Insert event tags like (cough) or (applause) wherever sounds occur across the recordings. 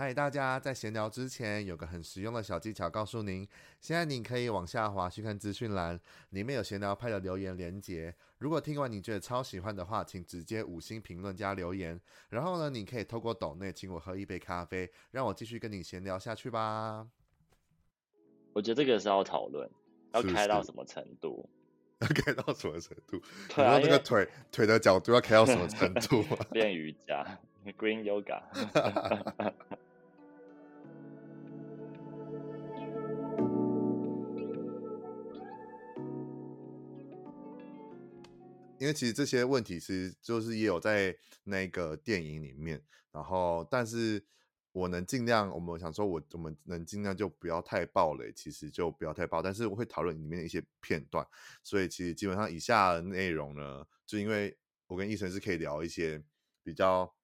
嗨，大家在闲聊之前有个很实用的小技巧，告诉您：现在你可以往下滑去看资讯栏，里面有闲聊派的留言连结。如果听完你觉得超喜欢的话，请直接五星评论加留言。然后呢，你可以透过抖内请我喝一杯咖啡，让我继续跟你闲聊下去吧。我觉得这个是要讨论，要开到什么程度？(laughs) 要开到什么程度？(laughs) 对啊，那个腿腿的角度要开到什么程度？(laughs) 练瑜伽，Green Yoga。因为其实这些问题其实就是也有在那个电影里面，然后但是我能尽量，我们想说我我们能尽量就不要太爆雷，其实就不要太爆，但是我会讨论里面的一些片段，所以其实基本上以下的内容呢，就因为我跟医生是可以聊一些比较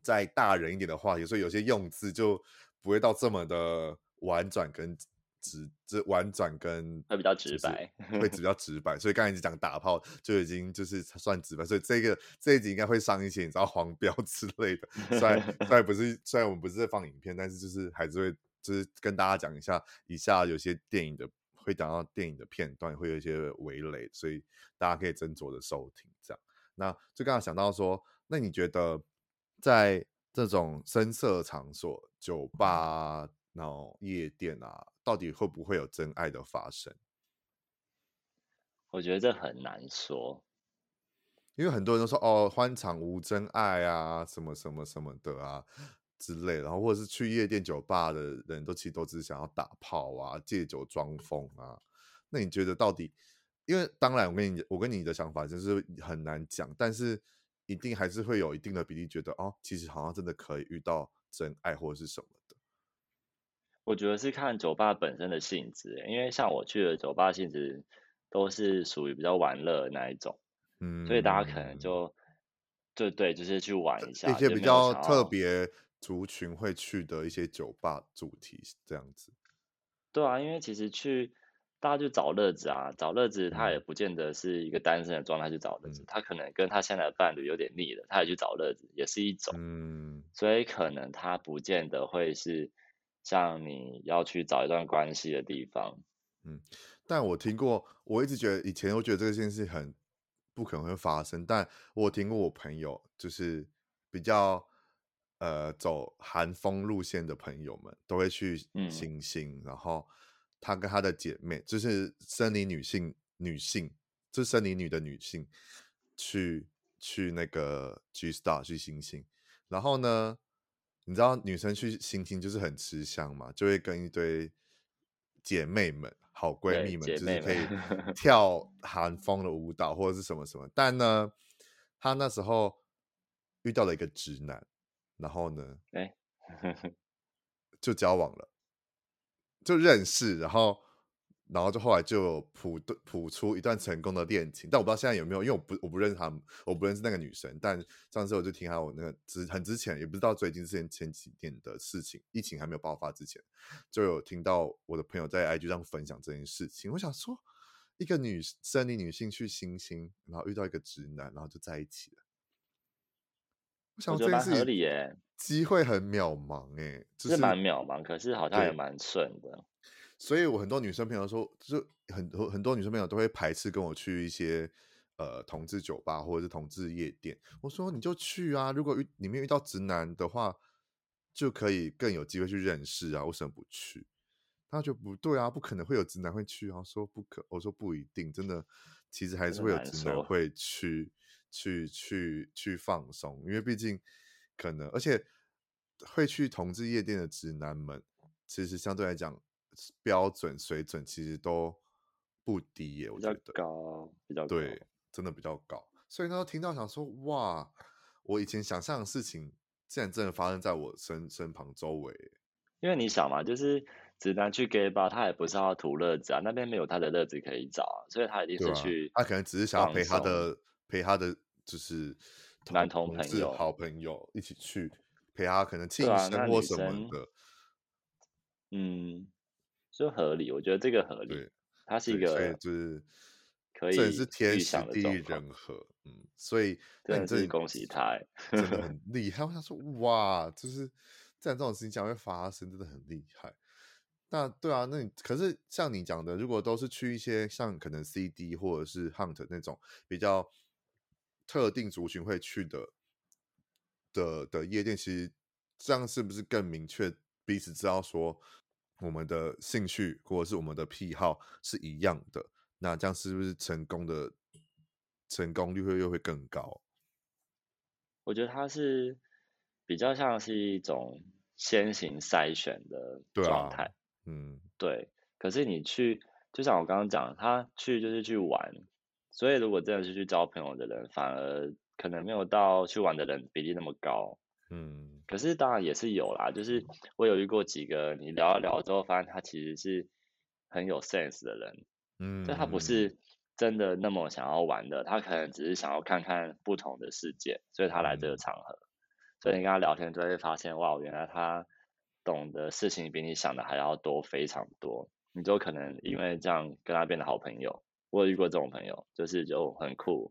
再大人一点的话题，所以有些用字就不会到这么的婉转跟。直这婉转跟会比较直白，会比较直白，所以刚才一直讲打炮就已经就是算直白，所以这个这一集应该会上一些你知道黄标 (laughs) 之类的，虽然虽然不是虽然我们不是在放影片，但是就是还是会就是跟大家讲一下，以下有些电影的会讲到电影的片段会有一些围雷，所以大家可以斟酌的收听。这样，那就刚才想到说，那你觉得在这种深色场所，酒吧？然后夜店啊，到底会不会有真爱的发生？我觉得这很难说，因为很多人都说哦，欢场无真爱啊，什么什么什么的啊之类，然后或者是去夜店酒吧的人都其实都只是想要打炮啊，借酒装疯啊。那你觉得到底？因为当然，我跟你我跟你的想法就是很难讲，但是一定还是会有一定的比例觉得哦，其实好像真的可以遇到真爱或者是什么。我觉得是看酒吧本身的性质，因为像我去的酒吧性质都是属于比较玩乐的那一种，嗯，所以大家可能就对对，就是去玩一下，一些比较特别族群会去的一些酒吧主题这样子。对啊，因为其实去大家去找乐子啊，找乐子他也不见得是一个单身的状态去找乐子，嗯，他可能跟他现在的伴侣有点腻了，他也去找乐子，也是一种，嗯，所以可能他不见得会是。像你要去找一段关系的地方，嗯，但我听过，我一直觉得以前我觉得这件事很不可能会发生，但我听过我朋友就是比较呃走韩风路线的朋友们都会去星星，嗯，然后他跟他的姐妹就是森林女性女性，就是生理女的女性去去那个 G Star 去星星，然后呢。你知道女生去行星就是很吃香嘛，就会跟一堆姐妹们、好闺蜜们，就是可以 (laughs) 跳韩风的舞蹈或者是什么什么。但呢，她那时候遇到了一个直男，然后呢，(laughs) 就交往了，就认识，然后。然后就后来就有谱谱出一段成功的恋情，但我不知道现在有没有，因为我不我不认识他们，我不认识那个女生。但上次我就听他我那个之很之前，也不知道最近之前前几年的事情，疫情还没有爆发之前，就有听到我的朋友在 IG 上分享这件事情。我想说，一个女生理女性去星星，然后遇到一个直男，然后就在一起了。我想说这件事合理耶，机会很渺茫哎，就是蛮渺茫，可是好像也蛮顺的。所以，我很多女生朋友说，就很多很多女生朋友都会排斥跟我去一些呃同志酒吧或者是同志夜店。我说你就去啊，如果遇里面遇到直男的话，就可以更有机会去认识啊。为什么不去？他就不对啊，不可能会有直男会去啊。说不可，我说不一定，真的，其实还是会有直男会去去去去放松，因为毕竟可能，而且会去同志夜店的直男们，其实相对来讲。标准水准其实都不低耶，我觉得比较高，比较高，对，真的比较高。所以呢，听到想说，哇，我以前想象的事情，竟然真的发生在我身身旁周围。因为你想嘛，就是直男去 gay 吧，他也不是要图乐子啊，那边没有他的乐子可以找啊，所以他一定是去，他可能只是想要陪他的陪他的就是男同朋友、好朋友一起去陪他，可能庆生或什么的，嗯。就合理，我觉得这个合理。对，它是一个，就是可以，是天时地利人和，嗯，所以，真的是恭喜他，真的很 (laughs) 厉害。我想说，哇，就是在这种事情将会发生，真的很厉害。那对啊，那你可是像你讲的，如果都是去一些像可能 CD 或者是 Hunt 那种比较特定族群会去的的的夜店，其实这样是不是更明确彼此知道说我们的兴趣或者是我们的癖好是一样的？那这样是不是成功的成功率会又会更高？我觉得它是比较像是一种先行筛选的状态。嗯，对。可是你去，就像我刚刚讲，他去就是去玩，所以如果真的是去交朋友的人，反而可能没有到去玩的人比例那么高。嗯。可是当然也是有啦，就是我有遇过几个，你聊一聊之后，发现他其实是很有 sense 的人。嗯。就他不是真的那么想要玩的，他可能只是想要看看不同的世界，所以他来这个场合。嗯。所以你跟他聊天就会发现，哇，原来他。懂的事情比你想的还要多，非常多。你就可能因为这样跟他变得好朋友。我有遇过这种朋友，就是就很酷。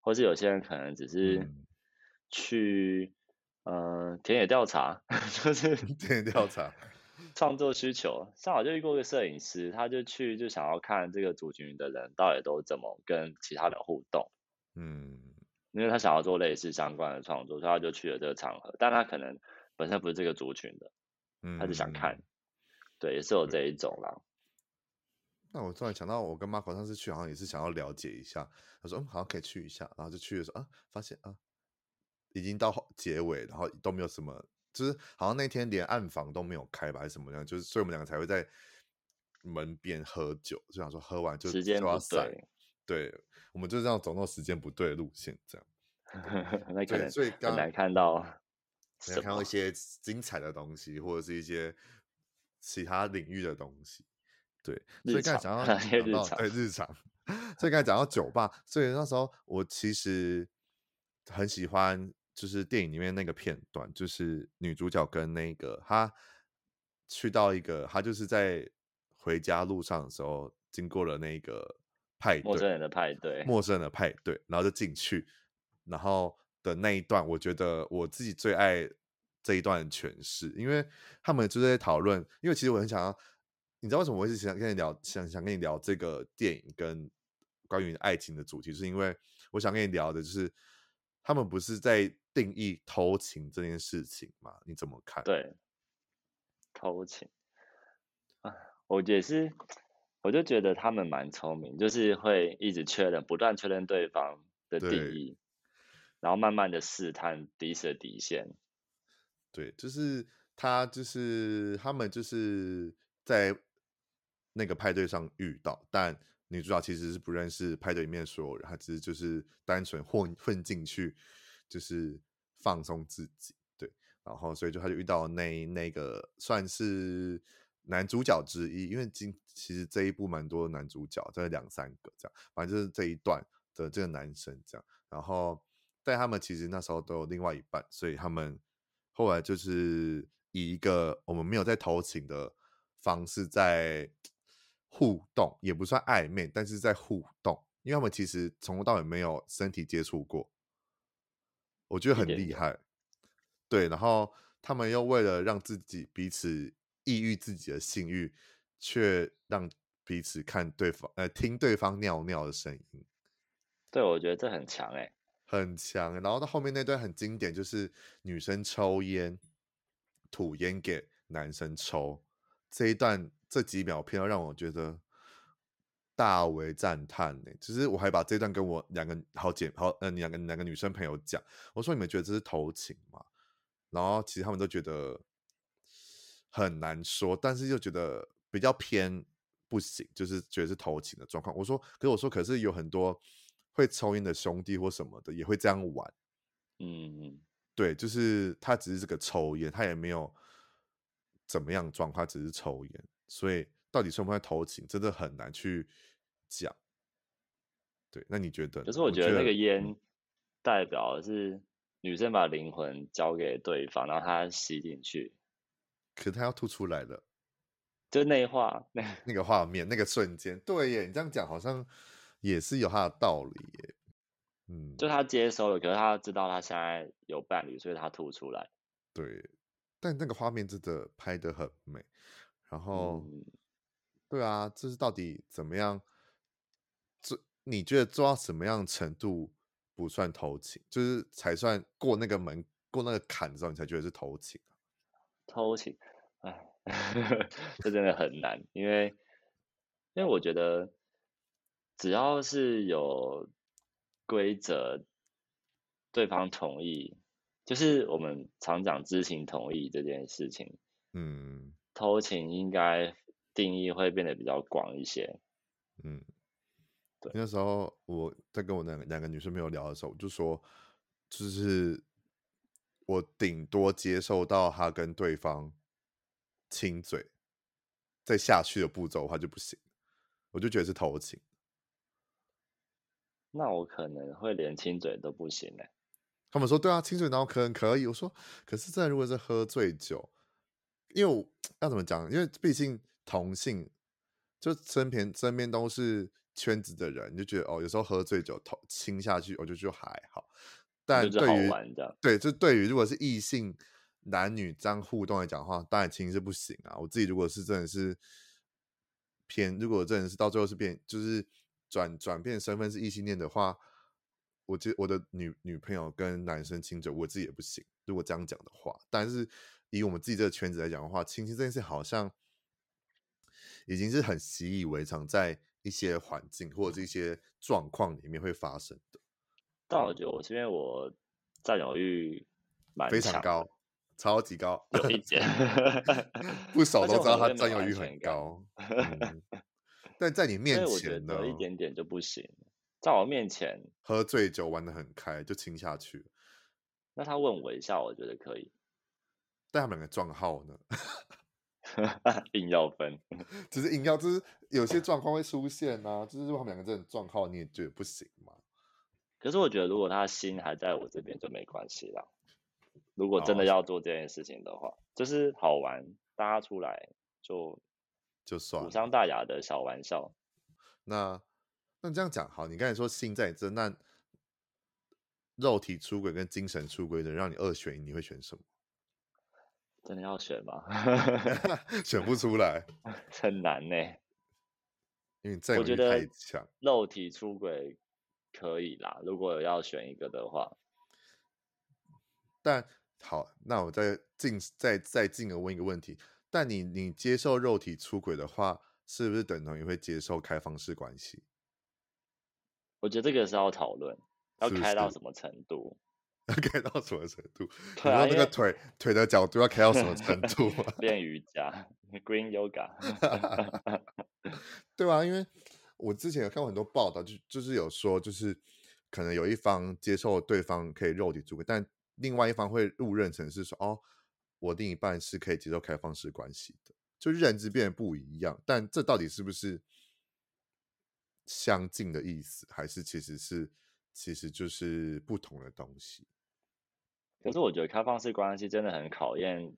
或是有些人可能只是去，嗯、呃，田野调查，(laughs) 就是田野调查，(laughs) 创作需求。像我就遇过一个摄影师，他就去就想要看这个族群的人到底都怎么跟其他人互动。嗯，因为他想要做类似相关的创作，所以他就去了这个场合。但他可能。本身不是这个族群的，他就想看，嗯、对，也是有这一种啦。那我突然想到，我跟 Marco 上次去，好像也是想要了解一下。他说，嗯，好像可以去一下，然后就去的时候啊，发现啊，已经到结尾，然后都没有什么，就是好像那天连暗房都没有开吧，还是什么样？就是所以我们两个才会在门边喝酒，就想说喝完就时间不对，对，我们就这样走那种时间不对的路线，这样。(laughs) 那可能所以刚才看到。看到一些精彩的东西，或者是一些其他领域的东西，对。所以刚才讲到讲到对日常，所以刚才讲到酒吧，所以那时候我其实很喜欢，就是电影里面那个片段，就是女主角跟那个她去到一个，她就是在回家路上的时候，经过了那个派对，陌生人的派对，陌生人的派对，然后就进去，然后。的那一段，我觉得我自己最爱这一段诠释，因为他们就在讨论。因为其实我很想要，你知道为什么我一直想跟你聊，想想跟你聊这个电影跟关于爱情的主题，是因为我想跟你聊的就是他们不是在定义偷情这件事情嘛？你怎么看？对，偷情啊，我也是，我就觉得他们蛮聪明，就是会一直确认，不断确认对方的定义。然后慢慢的试探彼此的底线，对，就是他，就是他们，就是在那个派对上遇到，但女主角其实是不认识派对里面所有人，她只是就是单纯混混进去，就是放松自己，对，然后所以就他就遇到那那个算是男主角之一，因为今其实这一部蛮多男主角，这两三个这样，反正就是这一段的这个男生这样，然后。但他们其实那时候都有另外一半，所以他们后来就是以一个我们没有在偷情的方式在互动，也不算暧昧，但是在互动，因为他们其实从头到尾没有身体接触过，我觉得很厉害。对，然后他们又为了让自己彼此抑郁自己的性欲，却让彼此看对方呃听对方尿尿的声音。对，我觉得这很强哎、欸。很强，然后到后面那段很经典，就是女生抽烟，吐烟给男生抽，这一段这几秒片让我觉得大为赞叹呢。其实我还把这段跟我两个好姐好呃两个两个女生朋友讲，我说你们觉得这是偷情吗？然后其实他们都觉得很难说，但是又觉得比较偏不行，就是觉得是偷情的状况。我说，可是我说，可是有很多。会抽烟的兄弟或什么的也会这样玩，嗯，对，就是他只是这个抽烟，他也没有怎么样状况，他只是抽烟，所以到底算不算偷情，真的很难去讲。对，那你觉得？可是我觉得那个烟代表的是女生把灵魂交给对方，然后他吸进去，可是他要吐出来了，就那画那 (laughs) 那个画面那个瞬间，对耶，你这样讲好像。也是有他的道理耶，嗯，就他接收了，可是他知道他现在有伴侣，所以他吐出来。对，但那个画面真的拍的很美。然后，嗯、对啊，这是到底怎么样？这你觉得做到什么样程度不算偷情？就是才算过那个门、过那个坎之后，你才觉得是偷情啊？偷情，哎，(laughs) 这真的很难，因为因为我觉得只要是有规则，对方同意，就是我们常讲知情同意这件事情，嗯。偷情应该定义会变得比较广一些。嗯，对。那时候我在跟我两个两个女生朋友聊的时候，我就说，就是我顶多接受到他跟对方亲嘴，再下去的步骤的话就不行，我就觉得是偷情。那我可能会连亲嘴都不行嘞。他们说对啊，亲嘴然后可能可以。我说，可是这如果是喝醉酒。因为我要怎么讲？因为毕竟同性，就身边身边都是圈子的人，你就觉得哦，有时候喝醉酒头亲下去，我就觉得还好。但对于对，就对于如果是异性男女这样互动来讲的话，当然亲是不行啊。我自己如果是真的是偏，如果真的是到最后是变，就是转转变身份是异性恋的话，我觉我的女女朋友跟男生亲嘴，我自己也不行。如果这样讲的话，但是。以我们自己这个圈子来讲的话，亲亲这件事好像已经是很习以为常，在一些环境或者是一些状况里面会发生的。但我觉得我这边我占有欲蛮非常高，超级高，有一点 (laughs) 不少都知道他占有欲很高。嗯、但在你面前呢，有一点点就不行。在我面前喝醉酒玩的很开，就亲下去。那他问我一下，我觉得可以。但他们两个撞号呢？(laughs) 硬要分，只是硬要，就是有些状况会出现啊。就是如果他们两个这种状况，你也觉得不行吗？可是我觉得，如果他心还在我这边，就没关系啦。如果真的要做这件事情的话，哦、就是好玩，大家出来就就算无伤大雅的小玩笑。那那这样讲好，你刚才说心在这，那肉体出轨跟精神出轨的，让你二选一，你会选什么？真的要选吗？(laughs) 选不出来，(laughs) 很难呢。因为我觉得肉体出轨可以啦，如果要选一个的话。但好，那我再进再再进而问一个问题：但你你接受肉体出轨的话，是不是等同于会接受开放式关系？我觉得这个是要讨论，要开到什么程度？要 (laughs) 开到什么程度？然后那个腿腿的角度要开到什么程度？(laughs) 练瑜伽，(laughs) Green Yoga，对吧？因为我之前有看过很多报道，就就是有说，就是可能有一方接受对方可以肉体出轨，但另外一方会误认成是说，哦，我另一半是可以接受开放式关系的，就认知变得不一样。但这到底是不是相近的意思，还是其实是其实就是不同的东西？可是我觉得开放式关系真的很考验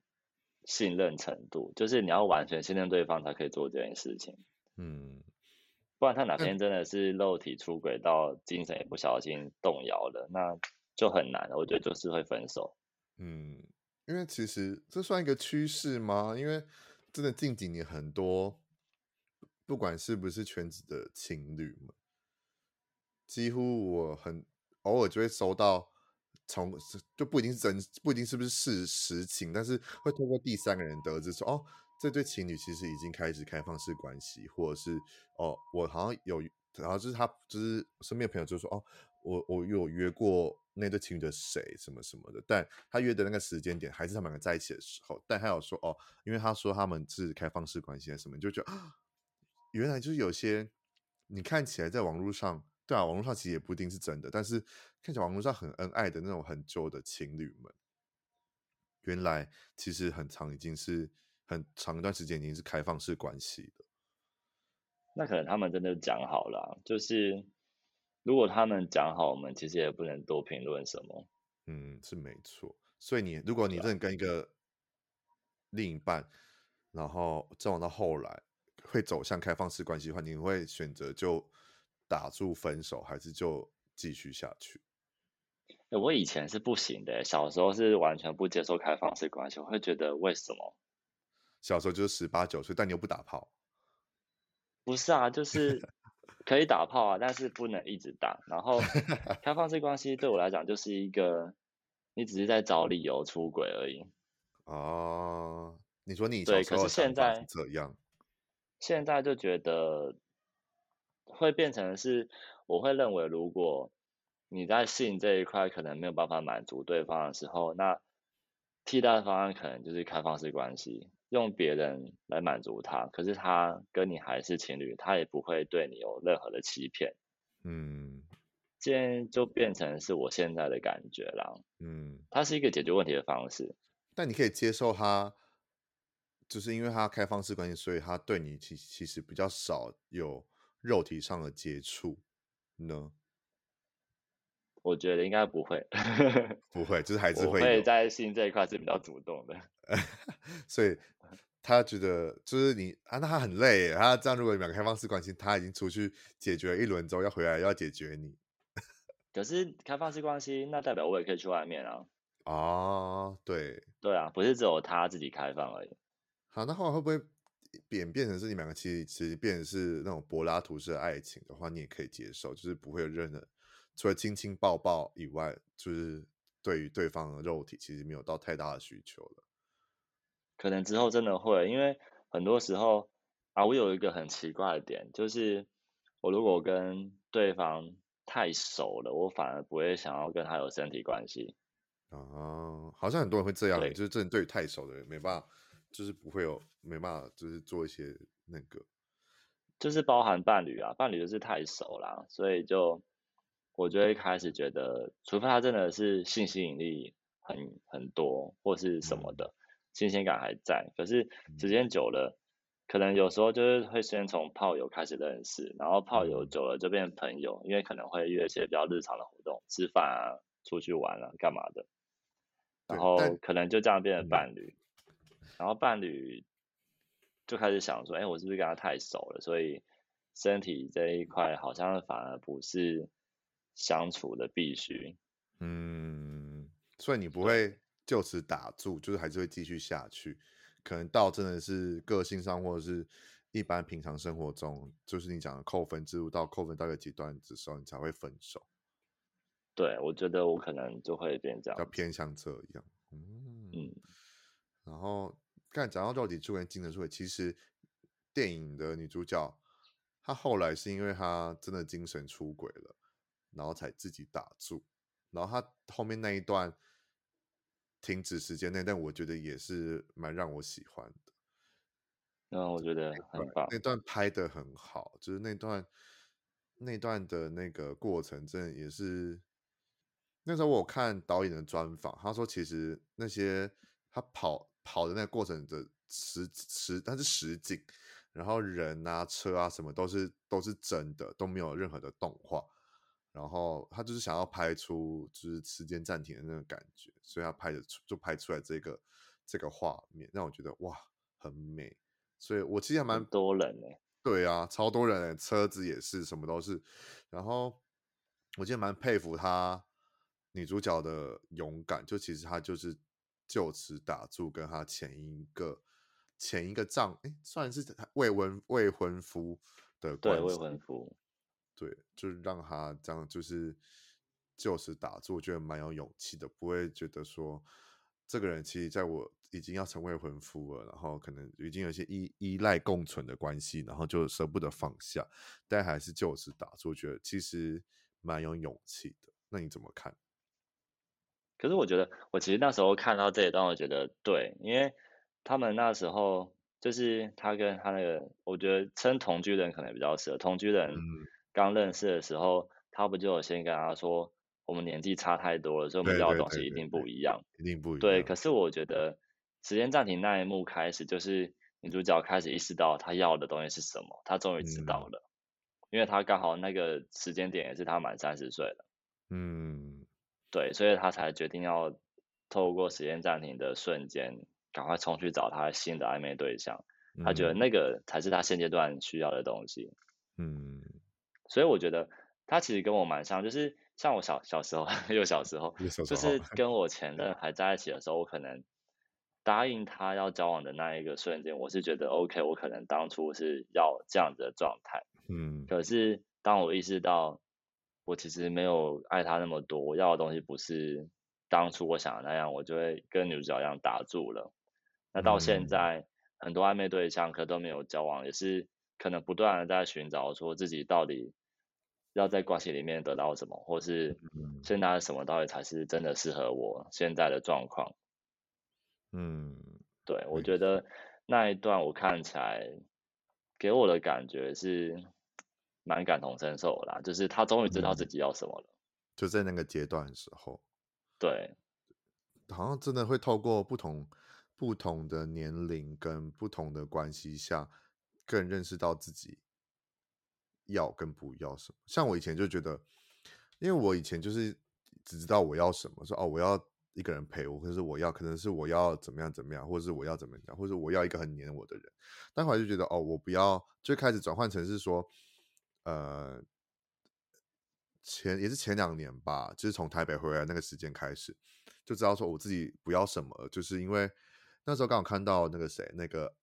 信任程度，就是你要完全信任对方才可以做这件事情。嗯，不然他哪天真的是肉体出轨到精神也不小心动摇了，那就很难了。我觉得就是会分手。嗯，因为其实这算一个趋势吗？因为真的近几年很多，不管是不是圈子的情侣们，几乎我很偶尔就会收到。从就不一定是真，不一定是不是事实情，但是会通过第三个人得知说，哦，这对情侣其实已经开始开放式关系，或者是哦，我好像有，然后就是他就是身边的朋友就说，哦，我我有约过那对情侣的谁什么什么的，但他约的那个时间点还是他们两个在一起的时候，但他有说哦，因为他说他们是开放式关系什么，就觉得原来就是有些你看起来在网络上。对啊，网络上其实也不一定是真的，但是看起来网络上很恩爱的那种很旧的情侣们，原来其实很长，已经是很长一段时间已经是开放式关系的。那可能他们真的讲好了，就是如果他们讲好，我们其实也不能多评论什么。嗯，是没错。所以你如果你真的跟一个另一半，然后交往到后来会走向开放式关系的话，你会选择就？打住分手，还是就继续下去？欸，我以前是不行的，小时候是完全不接受开放式关系，我会觉得为什么？小时候就是十八九岁，但你又不打炮？不是啊，就是可以打炮啊，但是不能一直打。然后开放式关系对我来讲就是一个，你只是在找理由出轨而已。哦，你说你对，可是现在这样，现在就觉得会变成是，我会认为如果。你在性这一块可能没有办法满足对方的时候，那替代方案可能就是开放式关系，用别人来满足他，可是他跟你还是情侣，他也不会对你有任何的欺骗。嗯，这样就变成是我现在的感觉啦。嗯，它是一个解决问题的方式。但你可以接受他，就是因为他开放式关系，所以他对你其其实比较少有肉体上的接触呢？我觉得应该不会，(laughs) 不会，就是还是会。会在性这一块是比较主动的，(laughs) 所以他觉得就是你啊，那他很累。他这样，如果你们开放式关系，他已经出去解决了一轮之后，要回来要解决你。(laughs) 可是开放式关系，那代表我也可以去外面啊。哦，对，对啊，不是只有他自己开放而已。好，那后来会不会变变成是你们两个其实其实变成是那种柏拉图式的爱情的话，你也可以接受，就是不会有任何。除了亲亲抱抱以外，就是对于对方的肉体其实没有到太大的需求了。可能之后真的会，因为很多时候啊，我有一个很奇怪的点，就是我如果跟对方太熟了，我反而不会想要跟他有身体关系。啊，好像很多人会这样，就是真的对于太熟的人没办法，就是不会有没办法，就是做一些那个，就是包含伴侣啊，伴侣就是太熟啦，所以就。我就会开始觉得，除非他真的是性吸引力很很多，或是什么的，新鲜感还在。可是时间久了，可能有时候就是会先从炮友开始认识，然后炮友久了就变朋友，因为可能会约一些比较日常的活动，吃饭啊、出去玩啊、干嘛的，然后可能就这样变成伴侣，然后伴侣就开始想说，哎，我是不是跟他太熟了？所以身体这一块好像反而不是。相处的必须，嗯，所以你不会就此打住，就是还是会继续下去，可能到真的是个性上或者是一般平常生活中，就是你讲的扣分制度到扣分到一个阶段的时候，你才会分手。对，我觉得我可能就会变这样，要偏向这样，嗯，嗯，然后刚才讲到肉体出轨、精神出轨，其实电影的女主角她后来是因为她真的精神出轨了。然后才自己打住，然后她后面那一段停止时间内，但，我觉得也是蛮让我喜欢的。嗯，我觉得很棒，那段拍的很好，就是那段那段的那个过程，真的也是。那时候我看导演的专访，他说其实那些他跑跑的那个过程的实实，它是实景，然后人啊、车啊什么都是都是真的，都没有任何的动画。然后他就是想要拍出就是时间暂停的那种感觉，所以他拍的出就拍出来这个这个画面，让我觉得哇很美。所以我其实还蛮多人呢，对啊，超多人，车子也是，什么都是。然后我其实蛮佩服他女主角的勇敢，就其实她就是就此打住，跟他前一个前一个丈，哎，算是未婚未婚夫的关系，对，未婚夫。对，就是让他这样，就是就此打住，我觉得蛮有勇气的，不会觉得说这个人其实在我已经要成为未婚夫了，然后可能已经有些依依赖共存的关系，然后就舍不得放下，但还是就此打住，我觉得其实蛮有勇气的。那你怎么看？可是我觉得，我其实那时候看到这一段，我觉得对，因为他们那时候就是他跟他那个，我觉得称同居人可能比较适合同居人。嗯刚认识的时候，他不就有先跟他说，我们年纪差太多了，所以我们要的东西一定不一样，一定不一样。对，可是我觉得时间暂停那一幕开始，就是女主角开始意识到她要的东西是什么，她终于知道了，嗯、因为她刚好那个时间点也是她满三十岁了。嗯，对，所以他才决定要透过时间暂停的瞬间，赶快冲去找他新的暧昧对象。他觉得那个才是他现阶段需要的东西。嗯。所以我觉得他其实跟我蛮像，就是像我小小时候，(laughs) 又小时候，就是跟我前任还在一起的时候，我可能答应他要交往的那一个瞬间，我是觉得 OK，我可能当初是要这样子的状态，嗯，可是当我意识到我其实没有爱他那么多，我要的东西不是当初我想的那样，我就会跟女主角一样打住了。那到现在，很多暧昧对象可都没有交往，也是可能不断的在寻找，说自己到底要在关系里面得到什么，或是现在什么到底才是真的适合我现在的状况。嗯，对，我觉得那一段我看起来给我的感觉是蛮感同身受啦，就是他终于知道自己要什么了。就在那个阶段的时候，对，好像真的会透过不同。不同的年龄跟不同的关系下，更认识到自己要跟不要什么。像我以前就觉得，因为我以前就是只知道我要什么，说哦，我要一个人陪我，可是我要可能是我要怎么样怎么样，或者是我要怎么样，或者我要一个很黏我的人。但后来就觉得哦，我不要，就开始转换成是说，呃，前也是前两年吧，就是从台北回来那个时间开始，就知道说我自己不要什么，就是因为。那时候刚好看到那个谁，那个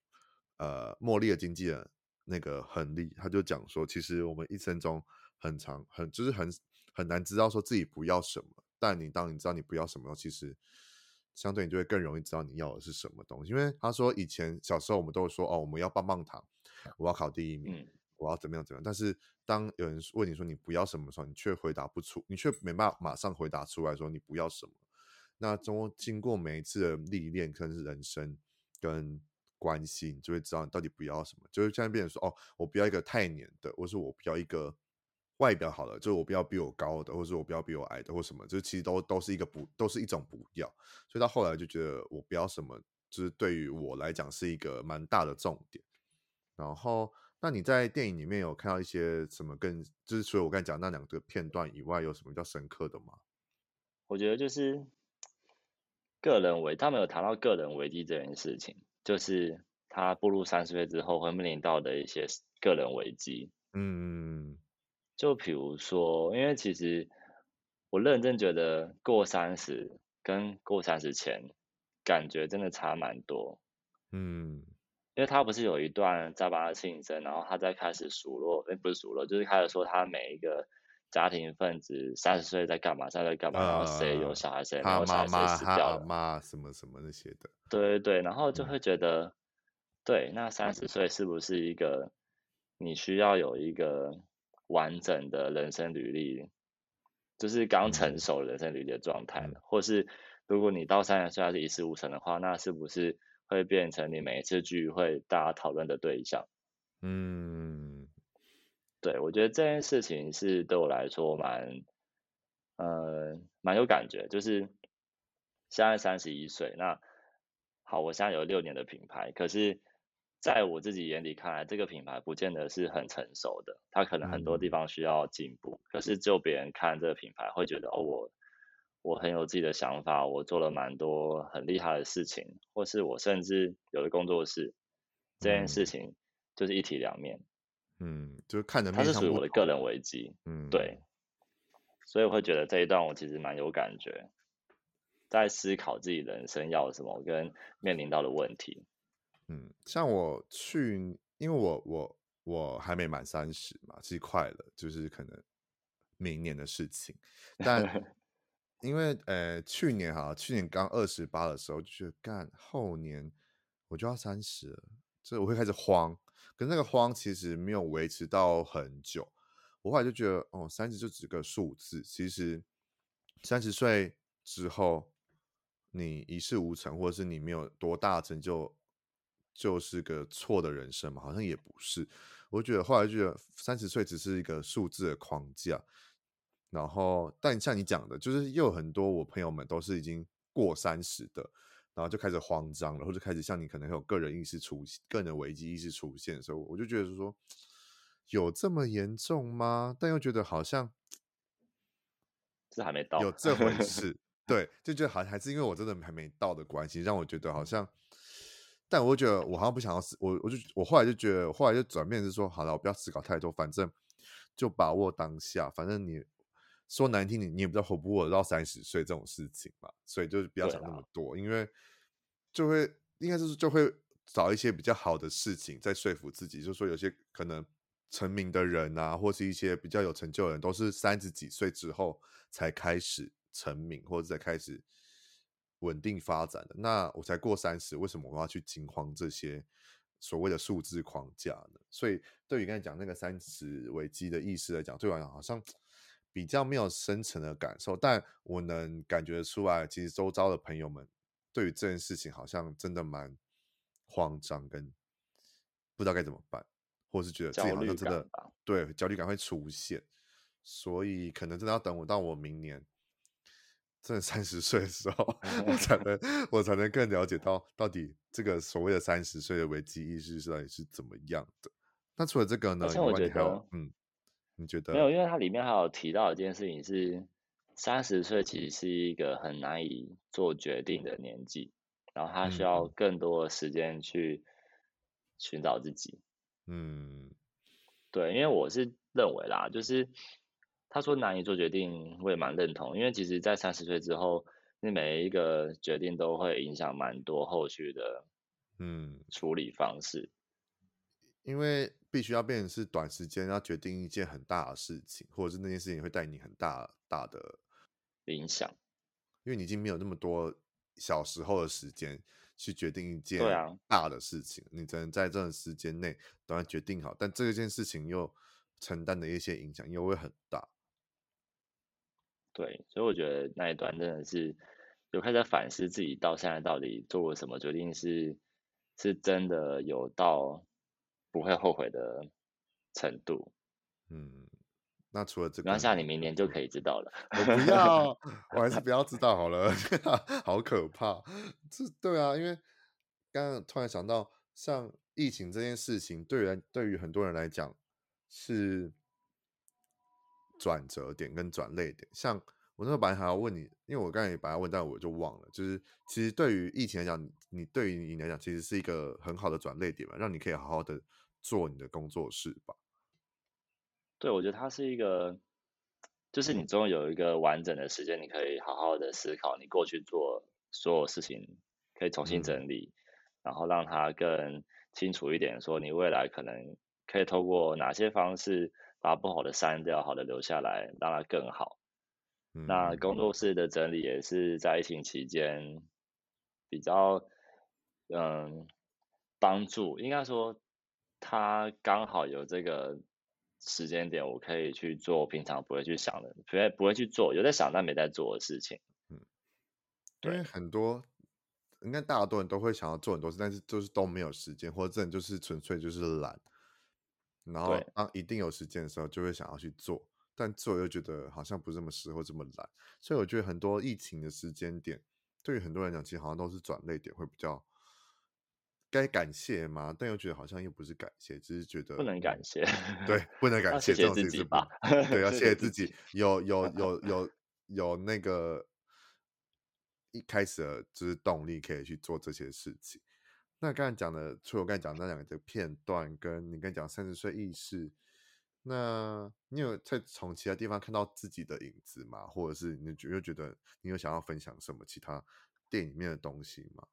呃，茉莉的经纪人那个恒利，他就讲说，其实我们一生中很长，很就是很很难知道说自己不要什么。但你当你知道你不要什么，其实相对你就会更容易知道你要的是什么东西。因为他说以前小时候我们都会说哦，我们要棒棒糖，我要考第一名，我要怎么样怎么样。但是当有人问你说你不要什么的时候，你却回答不出，你却没办法马上回答出来说你不要什么。那中经过每一次的历练，跟人生跟关系，你就会知道你到底不要什么。就是现在变成说，哦，我不要一个太黏的，或是我不要一个外表好的，就是我不要比我高的，或是我不要比我矮的，或什么，就是其实都都是一个不，都是一种不要。所以到后来就觉得我不要什么，就是对于我来讲是一个蛮大的重点。然后，那你在电影里面有看到一些什么更，就是除了我刚才讲那两个片段以外，有什么比较深刻的吗？我觉得就是。个人危，他没有谈到个人危机这件事情，就是他步入三十岁之后会面临到的一些个人危机。嗯，就比如说，因为其实我认真觉得过三十跟过三十前感觉真的差蛮多。嗯，因为他不是有一段在帮他庆生，然后他在开始数落，诶，不是数落，就是开始说他每一个。家庭分子三十岁在干嘛？在在干嘛？然后谁有小孩？谁没有小孩？谁死掉了？妈什么什么那些的。对对对，然后就会觉得，嗯、对，那三十岁是不是一个你需要有一个完整的人生履历，就是刚成熟人生履历的状态或是如果你到三十岁还是一事无成的话，那是不是会变成你每一次聚会大家讨论的对象？嗯。对，我觉得这件事情是对我来说蛮，呃，蛮有感觉。就是现在三十一岁，那好，我现在有六年的品牌，可是在我自己眼里看来，这个品牌不见得是很成熟的，它可能很多地方需要进步。嗯、可是就别人看这个品牌，会觉得哦，我我很有自己的想法，我做了蛮多很厉害的事情，或是我甚至有的工作室，这件事情就是一体两面。嗯，就是看着他是属于我的个人危机，嗯，对，所以我会觉得这一段我其实蛮有感觉，在思考自己人生要什么跟面临到的问题。嗯，像我去，因为我我我还没满三十嘛，其实快了，就是可能明年的事情。但因为呃去年哈，去年刚二十八的时候就觉得干，后年我就要三十了，所以我会开始慌。可是那个慌其实没有维持到很久，我后来就觉得，哦，三十就只是个数字。其实三十岁之后，你一事无成，或者是你没有多大成就，就是个错的人生嘛？好像也不是。我觉得后来就觉得三十岁只是一个数字的框架。然后，但像你讲的，就是又有很多我朋友们都是已经过三十的。然后就开始慌张了，或者开始像你可能有个人意识出现、个人危机意识出现所以，我就觉得说，有这么严重吗？但又觉得好像这还没到，有这回事。对，就觉得好像还是因为我真的还没到的关系，让我觉得好像。但我觉得我好像不想要死，我我就我后来就觉得，后来就转变是说，好了，我不要思考太多，反正就把握当下，反正你说难听点，你也不知道活不活到三十岁这种事情嘛，所以就是不要想那么多，因为就会应该就是就会找一些比较好的事情在说服自己，就是说有些可能成名的人啊，或是一些比较有成就的人，都是三十几岁之后才开始成名，或者才开始稳定发展的。那我才过三十，为什么我要去惊慌这些？所谓的数字框架呢？所以对于刚才讲那个三十危机的意识来讲，对我来讲好像比较没有深层的感受，但我能感觉出来，其实周遭的朋友们对于这件事情好像真的蛮慌张，跟不知道该怎么办，或是觉得自己好像真的对焦虑感会出现，所以可能真的要等我到我明年。真的三十岁的时候，(laughs) 我才能我才能更了解到到底这个所谓的三十岁的危机意识是到底是怎么样的。那除了这个呢？我觉得，嗯，你觉得没有？因为它里面还有提到一件事情是，三十岁其实是一个很难以做决定的年纪，然后他需要更多的时间去寻找自己。嗯，对，因为我是认为啦，就是。他说难以做决定，我也蛮认同，因为其实，在三十岁之后，你每一个决定都会影响蛮多后续的，嗯，处理方式。因为必须要变成是短时间要决定一件很大的事情，或者是那件事情会带你很大大的影响，因为你已经没有那么多小时候的时间去决定一件大的事情，你只能在这段时间内都要决定好，但这件事情又承担的一些影响又会很大。对，所以我觉得那一段真的是有开始反思自己到现在到底做过什么决定是，是是真的有到不会后悔的程度。嗯，那除了这个，那像你明年就可以知道了。(laughs) 我不要，我还是不要知道好了，(laughs) 好可怕。这对啊，因为刚刚突然想到，像疫情这件事情，对人对于很多人来讲是。转折点跟转捩点，像我那时候本来还要问你，因为我刚才也把它问，但我就忘了。就是其实对于疫情来讲，你对于你来讲，其实是一个很好的转捩点嘛，让你可以好好的做你的工作室吧。对，我觉得它是一个，就是你终于有一个完整的时间，你可以好好的思考你过去做所有事情，可以重新整理，嗯、然后让它更清楚一点，说你未来可能可以透过哪些方式。把不好的删掉，好的留下来，让它更好。嗯、那工。作室的整理也是在疫情期间比较嗯帮助，应该说他刚好有这个时间点，我可以去做平常不会去想的，不会不会去做，有在想但没在做的事情。嗯，对，因为很多应该大多人都会想要做很多事，但是就是都没有时间，或者这就是纯粹就是懒。然后当一定有时间的时候，就会想要去做，但做又觉得好像不这么适合，这么懒。所以我觉得很多疫情的时间点，对于很多人讲，其实好像都是转泪点，会比较该感谢吗？但又觉得好像又不是感谢，只是觉得不能感谢。对，(laughs) 不能感谢，谢谢自己吧。对，要谢谢自己，有有 (laughs) 有有有那个一开始的就是动力，可以去做这些事情。那刚才讲的，除了我刚才讲那两个片段，跟你刚才讲三十岁意识，那你有在从其他地方看到自己的影子吗？或者是你觉又觉得你有想要分享什么其他电影里面的东西吗？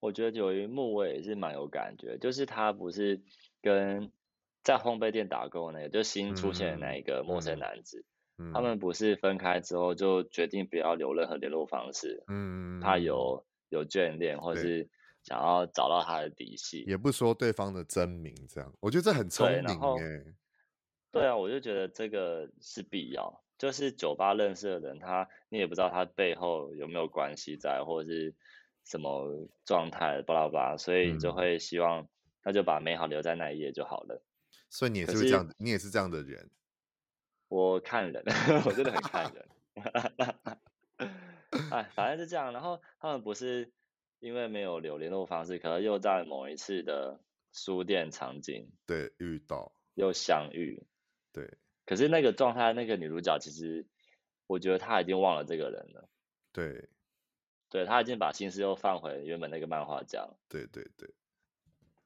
我觉得有一幕我也是蛮有感觉，就是他不是跟在烘焙店打工那个，就新出现的那一个陌生男子，嗯嗯、他们不是分开之后就决定不要留任何联络方式，嗯，他有有眷恋或是。想要找到他的底细，也不说对方的真名，这样我觉得这很聪明哎。对啊，我就觉得这个是必要。就是酒吧认识的人，他你也不知道他背后有没有关系在，或者是什么状态，巴拉巴拉，所以你就会希望他就把美好留在那一页就好了。所以你也是这样，你也是这样的人。我看人，(laughs) 我真的很看人。(laughs) (laughs) 哎，反正是这样。然后他们不是。因为没有留联络方式，可能又在某一次的书店场景对遇到又相遇，对。可是那个状态，那个女主角其实，我觉得她已经忘了这个人了。对，对，她已经把心思又放回原本那个漫画家。对对对，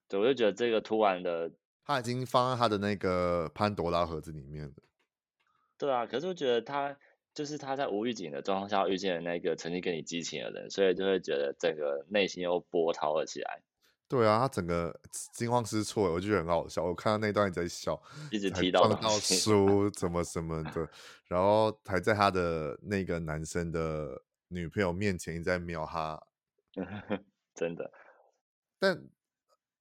对，我就觉得这个突然的，她已经放在她的那个潘多拉盒子里面了。对啊，可是我觉得他就是他在无预警的状况下遇见了那个曾经跟你激情的人，所以就会觉得整个内心又波涛了起来。对啊，他整个惊慌失措，我就觉得很好笑。我看到那段一直在笑，(laughs) 一直提到 (laughs) 书怎么什么的，然后还在他的那个男生的女朋友面前一直在瞄他，(laughs) 真的。但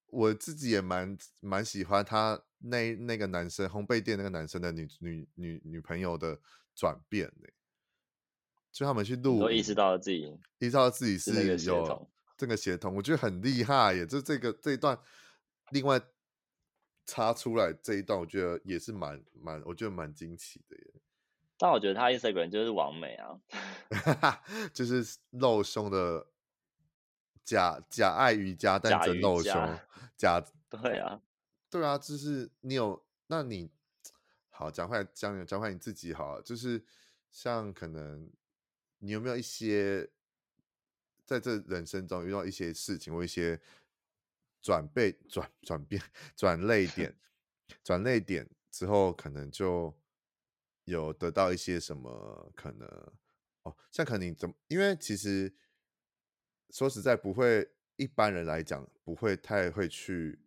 我自己也蛮蛮喜欢他那那个男生烘焙店那个男生的女女女女朋友的转变呢，就他们去录，都意识到了自己，意识到自己是有。这个协同我觉得很厉害耶，就这个这一段，另外插出来这一段，我觉得也是蛮蛮，我觉得蛮惊奇的耶。但我觉得他 Instagram 就是完美啊，(laughs) 就是露胸的假假爱瑜伽，但真露胸假，假对啊，对啊，就是你有，那你好讲回来讲讲话你自己好，就是像可能你有没有一些。在这人生中遇到一些事情或一些转变、转转变、转泪点、(laughs) 转泪点之后，可能就有得到一些什么可能哦，像可能你怎么？因为其实说实在，不会一般人来讲不会太会去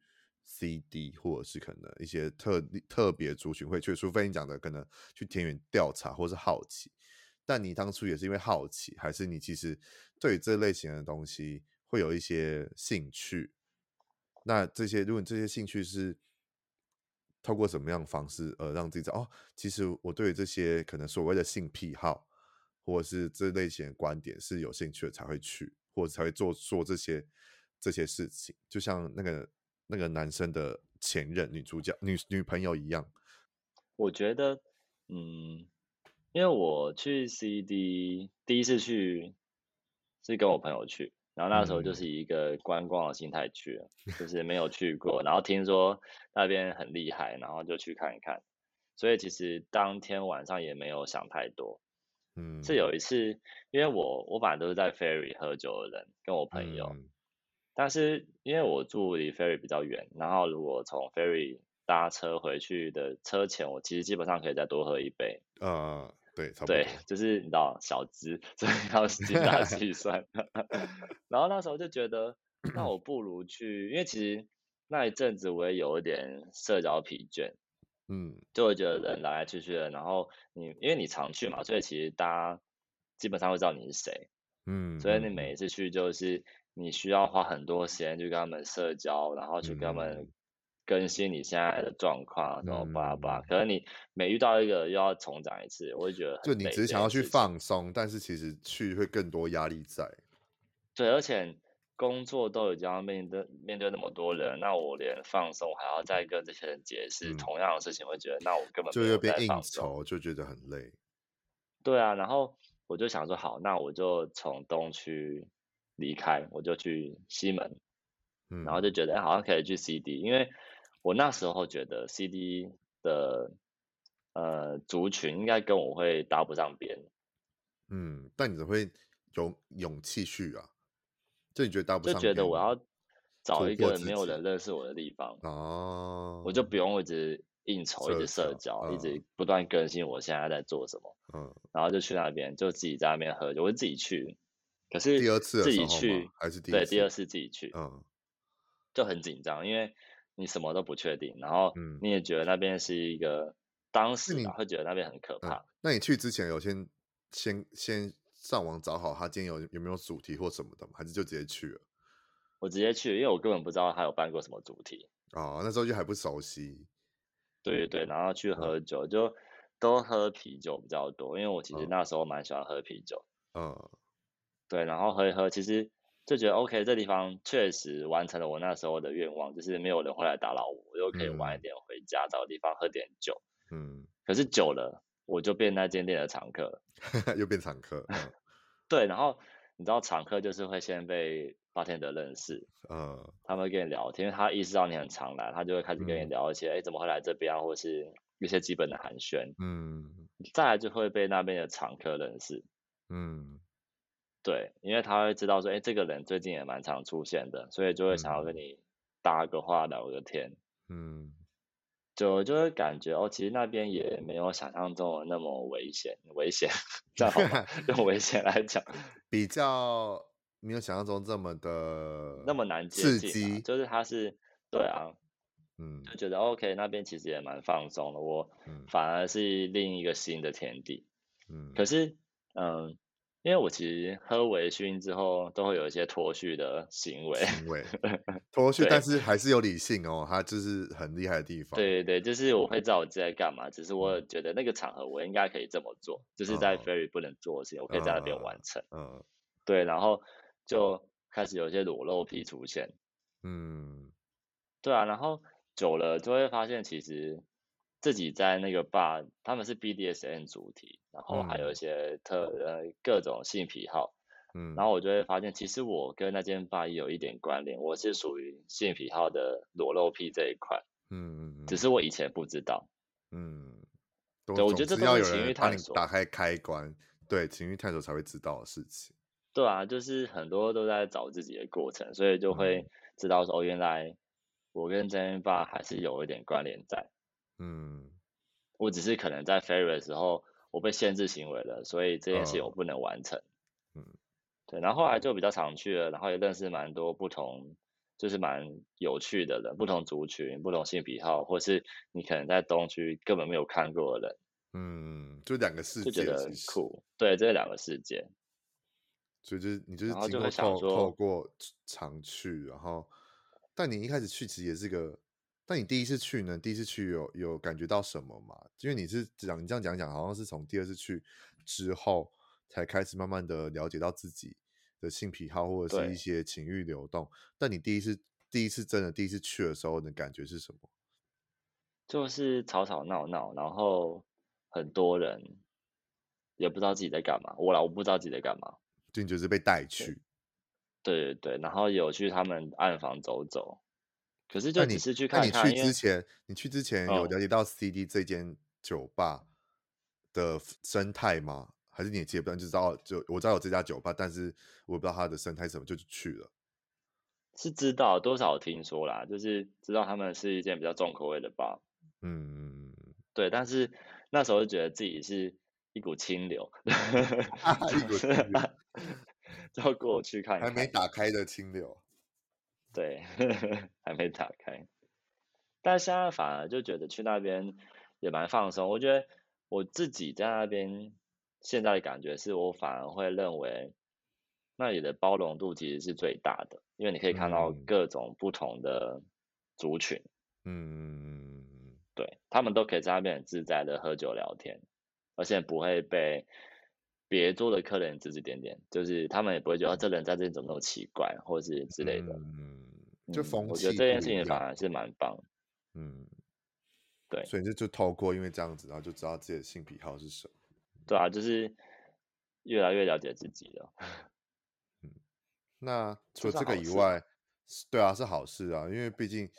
CD，或者是可能一些特特别族群会去，除非你讲的可能去田园调查或是好奇。但你当初也是因为好奇，还是你其实对这类型的东西会有一些兴趣？那这些，如果你这些兴趣是透过什么样的方式，呃，让自己知道哦，其实我对这些可能所谓的性癖好，或者是这类型的观点是有兴趣的，才会去，或者才会做做这些这些事情。就像那个那个男生的前任女主角女女朋友一样，我觉得，嗯。因为我去 CD 第一次去是跟我朋友去，然后那时候就是以一个观光的心态去，嗯、就是没有去过，然后听说那边很厉害，然后就去看一看。所以其实当天晚上也没有想太多。嗯，是有一次，因为我我反正都是在 Ferry 喝酒的人，跟我朋友，嗯、但是因为我住离 Ferry 比较远，然后如果从 Ferry 搭车回去的车钱，我其实基本上可以再多喝一杯。呃。对，对，就是你知道小资，(laughs) 所以要精打细算。(laughs) 然后那时候就觉得，那我 (clears throat) 不如去，因为其实那一阵子我也有一点社交疲倦，嗯，就会觉得人来来去去的。然后你因为你常去嘛，所以其实大家基本上会知道你是谁，嗯，所以你每一次去就是你需要花很多时间去跟他们社交，然后去跟他们。更新你现在的状况，然后巴拉巴拉，可能你每遇到一个又要重讲一次，我会觉得就你只是想要去放松，但是其实去会更多压力在。对，而且工作都已经要面对面对那么多人，那我连放松还要再跟这些人解释同样的事情，会觉得那我根本就又变应酬，就觉得很累。对啊，然后我就想说，好，那我就从东区离开，我就去西门，嗯，然后就觉得好像可以去 CD，因为。我那时候觉得 CD 的呃族群应该跟我会搭不上边，嗯，但你怎么会有勇气去啊？就你觉得搭不上？就觉得我要找一个没有人认识我的地方哦，我就不用一直应酬、一直社交、嗯、一直不断更新我现在在做什么，嗯，然后就去那边就自己在那边喝酒，我就自己去。可是第二次自己去还是第对第二次自己去，嗯，就很紧张，因为。你什么都不确定，然后你也觉得那边是一个，嗯、当时会觉得那边很可怕、嗯。那你去之前有先先先上网找好他今天有有没有主题或什么的吗？还是就直接去了？我直接去，因为我根本不知道他有办过什么主题。哦，那时候就还不熟悉。对对对，然后去喝酒、嗯、就都喝啤酒比较多，因为我其实那时候蛮喜欢喝啤酒。嗯，对，然后喝一喝，其实。就觉得 OK，这地方确实完成了我那时候的愿望，就是没有人会来打扰我，我又可以晚一点回家，嗯、找个地方喝点酒。嗯，可是久了，我就变那间店的常客，(laughs) 又变常客。嗯、(laughs) 对，然后你知道常客就是会先被 bartender 认识，嗯，他们会跟你聊天，因为他意识到你很常来，他就会开始跟你聊一些，哎、嗯，怎么会来这边啊，或是一些基本的寒暄。嗯，再来就会被那边的常客认识。嗯。对，因为他会知道说，哎，这个人最近也蛮常出现的，所以就会想要跟你搭个话、聊个天。嗯，就就会感觉哦，其实那边也没有想象中的那么危险，危险，这样好吗？用危险来讲，(laughs) 比较没有想象中这么的那么难接近，就是他是对啊，嗯，就觉得 OK，那边其实也蛮放松的，我反而是另一个新的天地，嗯，可是嗯。因为我其实喝微醺之后都会有一些脱序的行为，行为 (laughs) 脱序，但是还是有理性哦，它就是很厉害的地方。对对，就是我会知道我自己在干嘛，只是我觉得那个场合我应该可以这么做，就是在 Ferry 不能做的事情，我可以在那边完成。嗯，对，然后就开始有一些裸露皮出现。嗯，对啊，然后久了就会发现其实。自己在那个 bar，他们是 BDSN 主题，然后还有一些特、嗯、呃各种性癖好，嗯，然后我就会发现，其实我跟那间 bar 有一点关联，我是属于性癖好的裸露癖这一块，嗯嗯嗯，只是我以前不知道，嗯，对，我觉得这都是情欲探索，打。开开关，对，情欲探索才会知道的事情，对啊，就是很多都在找自己的过程，所以就会知道说，嗯、哦，原来我跟这间 bar 还是有一点关联在。嗯，我只是可能在 Ferry 的时候，我被限制行为了，所以这件事情我不能完成。嗯，对，然后后来就比较常去了，然后也认识蛮多不同，就是蛮有趣的人，不同族群、不同性癖好，或是你可能在东区根本没有看过的人。嗯，就两个世界，就觉得很酷。对，这两个世界。所以就是你就是经过透透过常去，然后，但你一开始去其实也是个。但你第一次去呢？第一次去有有感觉到什么吗？因为你是讲你这样讲讲，好像是从第二次去之后才开始慢慢的了解到自己的性癖好或者是一些情欲流动。但你第一次第一次真的第一次去的时候，你的感觉是什么？就是吵吵闹闹，然后很多人也不知道自己在干嘛。我啦，我不知道自己在干嘛，就你就是被带去。对对对，然后有去他们暗房走走。可是就只是去看你，你去之前，你去之前有了解到 CD 这间酒吧的生态吗？哦、还是你也记不得？就知道就我知道有这家酒吧，但是我不知道它的生态什么，就去了。是知道多少听说啦，就是知道他们是一间比较重口味的吧。嗯，对，但是那时候就觉得自己是一股清流，(laughs) (laughs) 就过去看，看，还没打开的清流。对，(laughs) 还没打开，但现在反而就觉得去那边也蛮放松。我觉得我自己在那边现在的感觉是，我反而会认为那里的包容度其实是最大的，因为你可以看到各种不同的族群，嗯，对，他们都可以在那边很自在的喝酒聊天，而且不会被。别桌的客人指指点点，就是他们也不会觉得这人在这里怎么那么奇怪，或是之类的。嗯，就风气、嗯。我觉得这件事情反而是蛮棒。嗯，对。所以就就透过因为这样子，然后就知道自己的性癖好是什么。对啊，就是越来越了解自己了。(laughs) 嗯，那除了这个以外，对啊，是好事啊，因为毕竟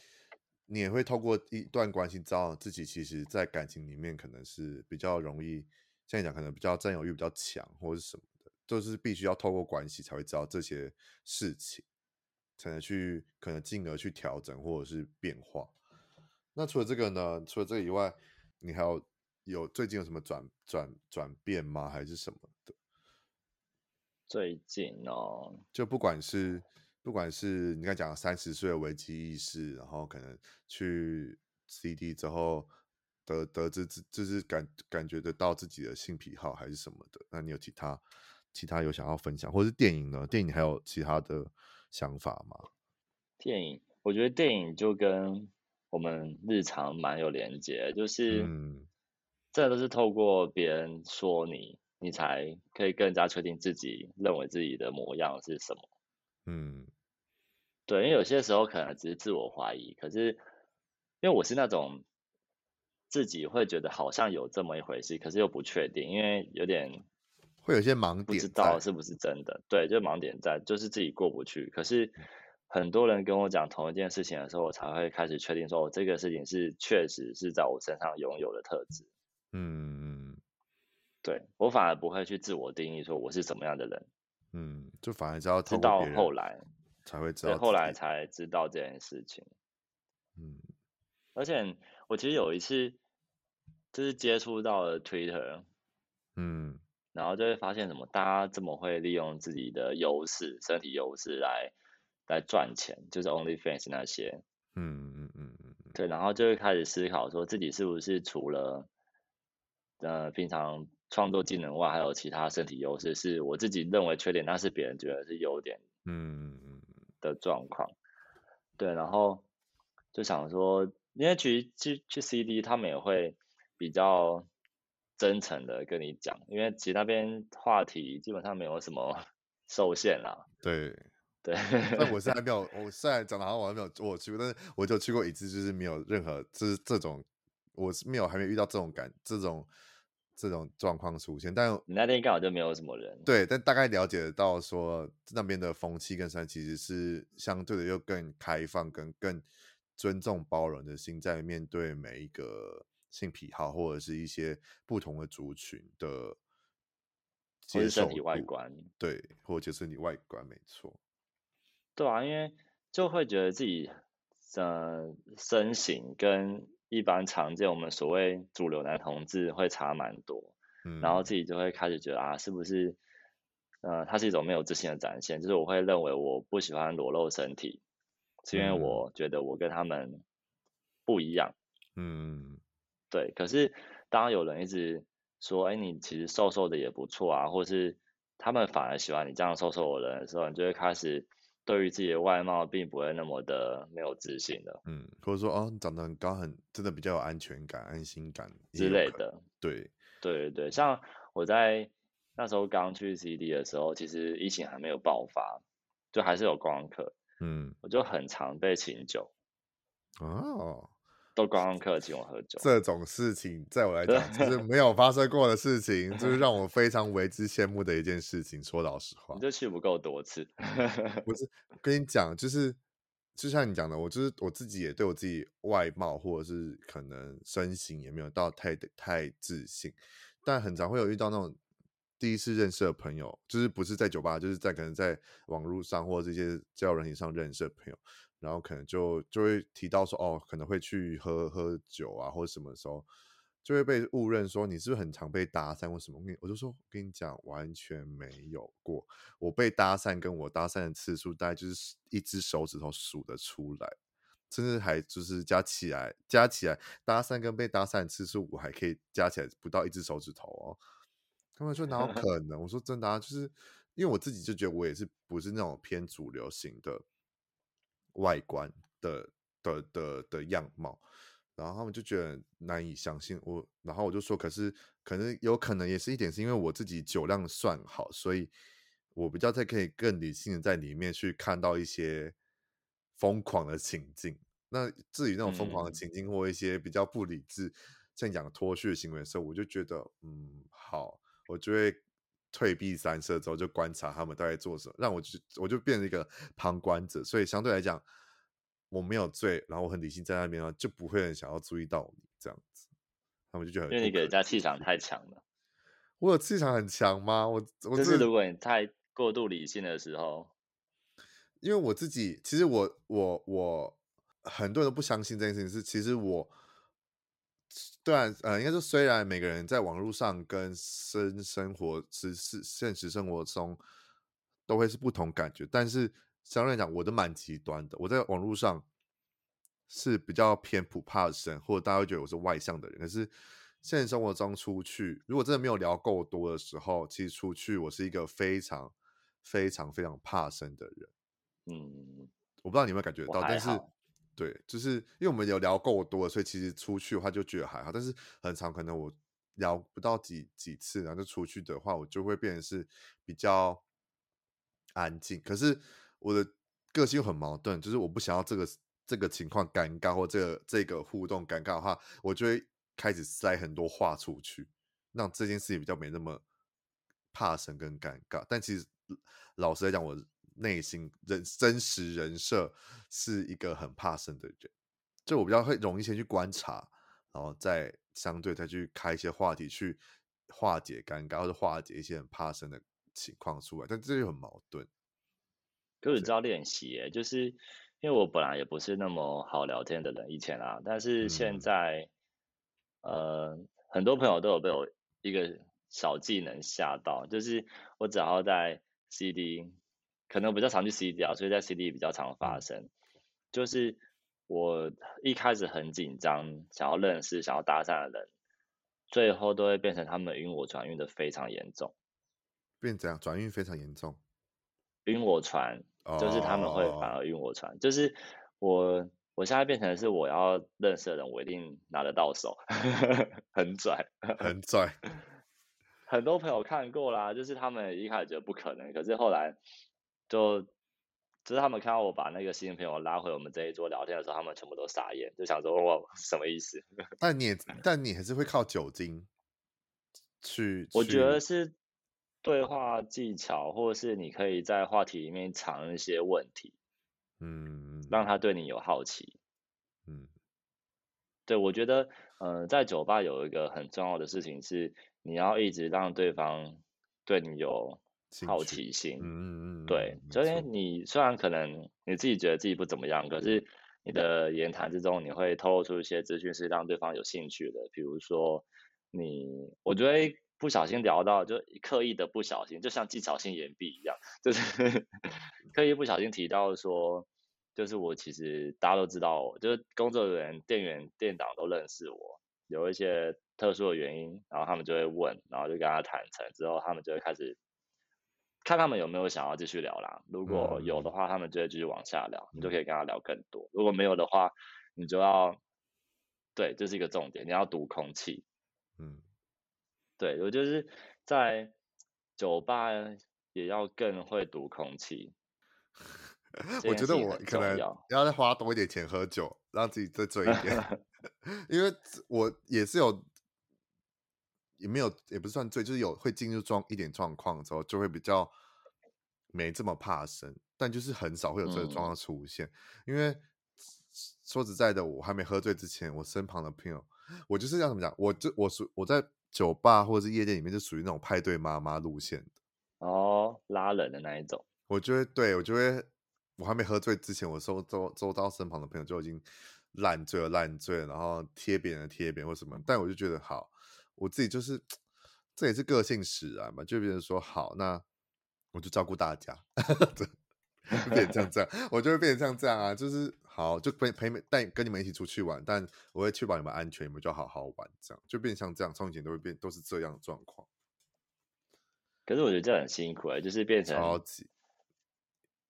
你也会透过一段关系，知道自己其实在感情里面可能是比较容易。像你讲可能比较占有欲比较强，或者是什么的，就是必须要透过关系才会知道这些事情，才能去可能进而去调整或者是变化。那除了这个呢？除了这个以外，你还有有最近有什么转转转变吗？还是什么的？最近哦，就不管是不管是你刚才讲三十岁的危机意识，然后可能去 CD 之后。得得知自就是感感觉得到自己的性癖好还是什么的，那你有其他其他有想要分享，或是电影呢？电影还有其他的想法吗？电影，我觉得电影就跟我们日常蛮有连接，就是，嗯，这都是透过别人说你，你才可以更加确定自己认为自己的模样是什么。嗯，对，因为有些时候可能只是自我怀疑，可是因为我是那种。自己会觉得好像有这么一回事，可是又不确定，因为有点会有些盲点，不知道是不是真的。对，就盲点在，就是自己过不去。可是很多人跟我讲同一件事情的时候，我才会开始确定说，我这个事情是确实是在我身上拥有的特质。嗯，对，我反而不会去自我定义说我是什么样的人。嗯，就反而知道直到后来才会知道，后来才知道这件事情。嗯，而且。我其实有一次就是接触到了 Twitter，嗯，然后就会发现什么，大家这么会利用自己的优势、身体优势来来赚钱，就是 OnlyFans 那些，嗯嗯嗯嗯，对，然后就会开始思考说自己是不是除了呃平常创作技能外，还有其他身体优势，是我自己认为缺点，但是别人觉得是优点，嗯嗯嗯。的状况，对，然后就想说。因为去去去 CD，他们也会比较真诚的跟你讲，因为其实那边话题基本上没有什么 (laughs) 受限啦。对 (laughs) 对，但我现在没有，我现在讲的好像我还没有我去过，但是我就去过一次，就是没有任何就是这种，我是没有还没遇到这种感这种这种状况出现。但你那天刚好就没有什么人。对，但大概了解得到说那边的风气跟山其实是相对的又更开放，跟更。尊重包容的心，在面对每一个性癖好或者是一些不同的族群的接受体外观，对，或者是你外观没错，对啊，因为就会觉得自己呃身形跟一般常见我们所谓主流男同志会差蛮多，嗯，然后自己就会开始觉得啊，是不是呃，它是一种没有自信的展现？就是我会认为我不喜欢裸露身体。是因为我觉得我跟他们不一样，嗯，对。可是当有人一直说，哎，你其实瘦瘦的也不错啊，或是他们反而喜欢你这样瘦瘦的人的时候，你就会开始对于自己的外貌并不会那么的没有自信了，嗯，或者说哦，你长得很高，很真的比较有安全感、安心感之类的，对，对对对。像我在那时候刚去 CD 的时候，其实疫情还没有爆发，就还是有观光客。嗯，我就很常被请酒，哦，都观光客请我喝酒，这种事情在我来讲就是没有发生过的事情，就是让我非常为之羡慕的一件事情。说老实话，你就去不够多次，不是 (laughs) 跟你讲，就是就像你讲的，我就是我自己也对我自己外貌或者是可能身形也没有到太太自信，但很常会有遇到那种。第一次认识的朋友，就是不是在酒吧，就是在可能在网络上或者这些交友软件上认识的朋友，然后可能就就会提到说，哦，可能会去喝喝酒啊，或者什么时候就会被误认说你是不是很常被搭讪或什么？我跟我就说，我跟你讲，完全没有过。我被搭讪跟我搭讪的次数，大概就是一只手指头数得出来，甚至还就是加起来加起来搭讪跟被搭讪的次数，我还可以加起来不到一只手指头哦。他们说哪有 (laughs) 可能？我说真的啊，就是因为我自己就觉得我也是不是那种偏主流型的外观的的的的样貌，然后他们就觉得难以相信我，然后我就说，可是可能有可能也是一点是因为我自己酒量算好，所以我比较在可以更理性的在里面去看到一些疯狂的情境。那至于那种疯狂的情境或一些比较不理智，像养脱序的行为的时候，我就觉得嗯好。我就会退避三舍，之后就观察他们大概做什么，让我就我就变成一个旁观者，所以相对来讲我没有罪，然后我很理性在那边啊，就不会很想要注意到你这样子，他们就觉得很因为你给人家气场太强了。我有气场很强吗？我我就是如果你太过度理性的时候，因为我自己其实我我我很多人都不相信这件事情，是其实我。对啊，呃，应该说，虽然每个人在网络上跟生生活、实是现实生活中都会是不同感觉，但是相对来讲，我都蛮极端的。我在网络上是比较偏普怕生，或者大家会觉得我是外向的人。可是现实生活中出去，如果真的没有聊够多的时候，其实出去我是一个非常非常非常怕生的人。嗯，我不知道你有没有感觉到，但是。对，就是因为我们有聊够多，所以其实出去的话就觉得还好。但是很常可能我聊不到几几次，然后就出去的话，我就会变成是比较安静。可是我的个性又很矛盾，就是我不想要这个这个情况尴尬，或这个这个互动尴尬的话，我就会开始塞很多话出去，让这件事情比较没那么怕生跟尴尬。但其实老实来讲，我。内心人真实人设是一个很怕生的人，就我比较会容易先去观察，然后再相对再去开一些话题去化解尴尬或者化解一些很怕生的情况出来，但这就很矛盾。可是你知道练习，就是因为我本来也不是那么好聊天的人，以前啊，但是现在，嗯、呃，很多朋友都有被我一个小技能吓到，就是我只要在 CD，可能比较常去 CD 啊，所以在 CD 比较常发生，嗯、就是我一开始很紧张，想要认识、想要搭讪的人，最后都会变成他们晕我船晕的非常严重，变这样转运非常严重，晕我船。就是他们会反而晕我船，oh. 就是我我现在变成是我要认识的人，我一定拿得到手，(laughs) 很拽，很拽。(laughs) 很多朋友看过啦，就是他们一开始觉得不可能，可是后来就就是他们看到我把那个新朋友拉回我们这一桌聊天的时候，他们全部都傻眼，就想说我什么意思？但你也 (laughs) 但你还是会靠酒精去，我觉得是。对话技巧，或者是你可以在话题里面藏一些问题，嗯，让他对你有好奇，嗯，对，我觉得，嗯、呃，在酒吧有一个很重要的事情是，你要一直让对方对你有好奇心，嗯嗯，对，所以你虽然可能你自己觉得自己不怎么样，可是你的言谈之中，你会透露出一些资讯是让对方有兴趣的，比如说你，我觉得。不小心聊到，就刻意的不小心，就像技巧性言毕一样，就是 (laughs) 刻意不小心提到说，就是我其实大家都知道我，就是工作人员、店员、店长都认识我，有一些特殊的原因，然后他们就会问，然后就跟他坦诚，之后他们就会开始看他们有没有想要继续聊啦。如果有的话，他们就会继续往下聊，你就可以跟他聊更多；如果没有的话，你就要，对，这是一个重点，你要读空气，嗯。对，我就是在酒吧也要更会读空气。(laughs) 我觉得我可能要再花多一点钱喝酒，让自己再醉一点。(laughs) (laughs) 因为我也是有，也没有，也不算醉，就是有会进入状一点状况之后，就会比较没这么怕生。但就是很少会有这个状况出现。嗯、因为说实在的，我还没喝醉之前，我身旁的朋友，我就是要怎么讲，我就我属我在。酒吧或者是夜店里面，就属于那种派对妈妈路线的哦，拉人的那一种。我就会，对我就会，我还没喝醉之前，我周周周遭身旁的朋友就已经烂醉了，烂醉了，然后贴别人的贴别人或什么。但我就觉得好，我自己就是这也是个性使然嘛，就别人说好，那我就照顾大家，(laughs) 变成这样我就会变成像这样啊，就是。好，就陪陪带跟你们一起出去玩，但我会确保你们安全，你们就好好玩，这样就变像这样，从以前都会变，都是这样的状况。可是我觉得这很辛苦哎，就是变成超级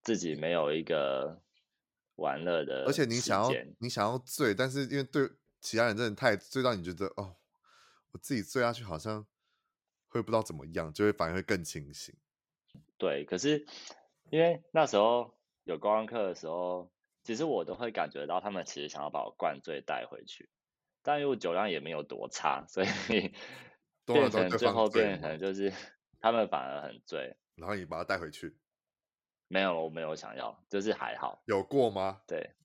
自己没有一个玩乐的，而且你想要你想要醉，但是因为对其他人真的太醉到你觉得哦，我自己醉下去好像会不知道怎么样，就会反而会更清醒。对，可是因为那时候有观光客的时候。其实我都会感觉到他们其实想要把我灌醉带回去，但因为酒量也没有多差，所以 (laughs) 变成最后变成就是他们反而很醉，然后你把他带回去？没有，我没有想要，就是还好。有过吗？对，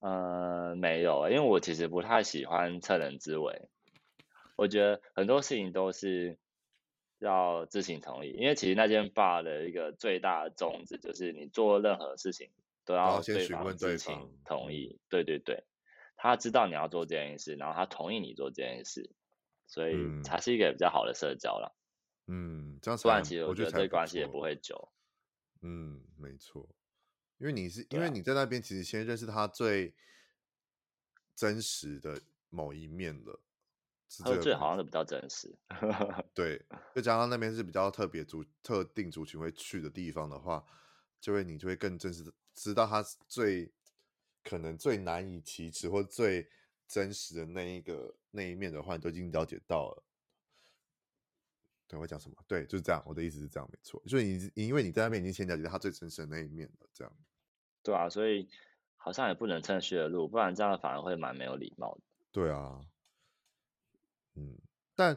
嗯、呃，没有，因为我其实不太喜欢趁人之危，我觉得很多事情都是要知情同意，因为其实那间 bar 的一个最大的宗旨就是你做任何事情。都要对方知情同意，对对对，他知道你要做这件事，然后他同意你做这件事，所以才是一个比较好的社交了。嗯，这样不然其实我觉得这关系也不会久。嗯，没错，因为你是因为你在那边其实先认识他最真实的某一面了，喝醉好像是比较真实。(laughs) 对，再加上那边是比较特别族特定族群会去的地方的话，就会你就会更真实的。知道他最可能最难以启齿或最真实的那一个那一面的话，你都已经了解到了。对，我讲什么？对，就是这样。我的意思是这样，没错。所以你因为你在那边已经先了解到他最真实的那一面了，这样。对啊，所以好像也不能趁虚而入，不然这样反而会蛮没有礼貌的。对啊，嗯，但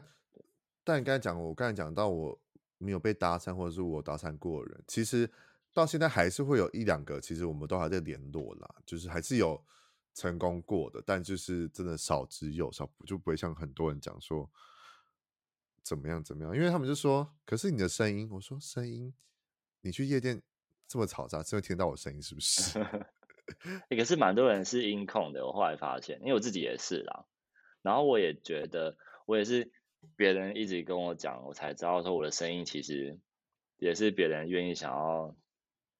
但你刚才讲，我刚才讲到我没有被搭讪，或者是我搭讪过的人，其实。到现在还是会有一两个，其实我们都还在联络啦，就是还是有成功过的，但就是真的少之又少，就不会像很多人讲说怎么样怎么样，因为他们就说，可是你的声音，我说声音，你去夜店这么嘈杂，是会听到我声音是不是？(laughs) 欸，可是蛮多人是音控的，我后来发现，因为我自己也是啦。然后我也觉得，我也是别人一直跟我讲，我才知道说我的声音其实也是别人愿意想要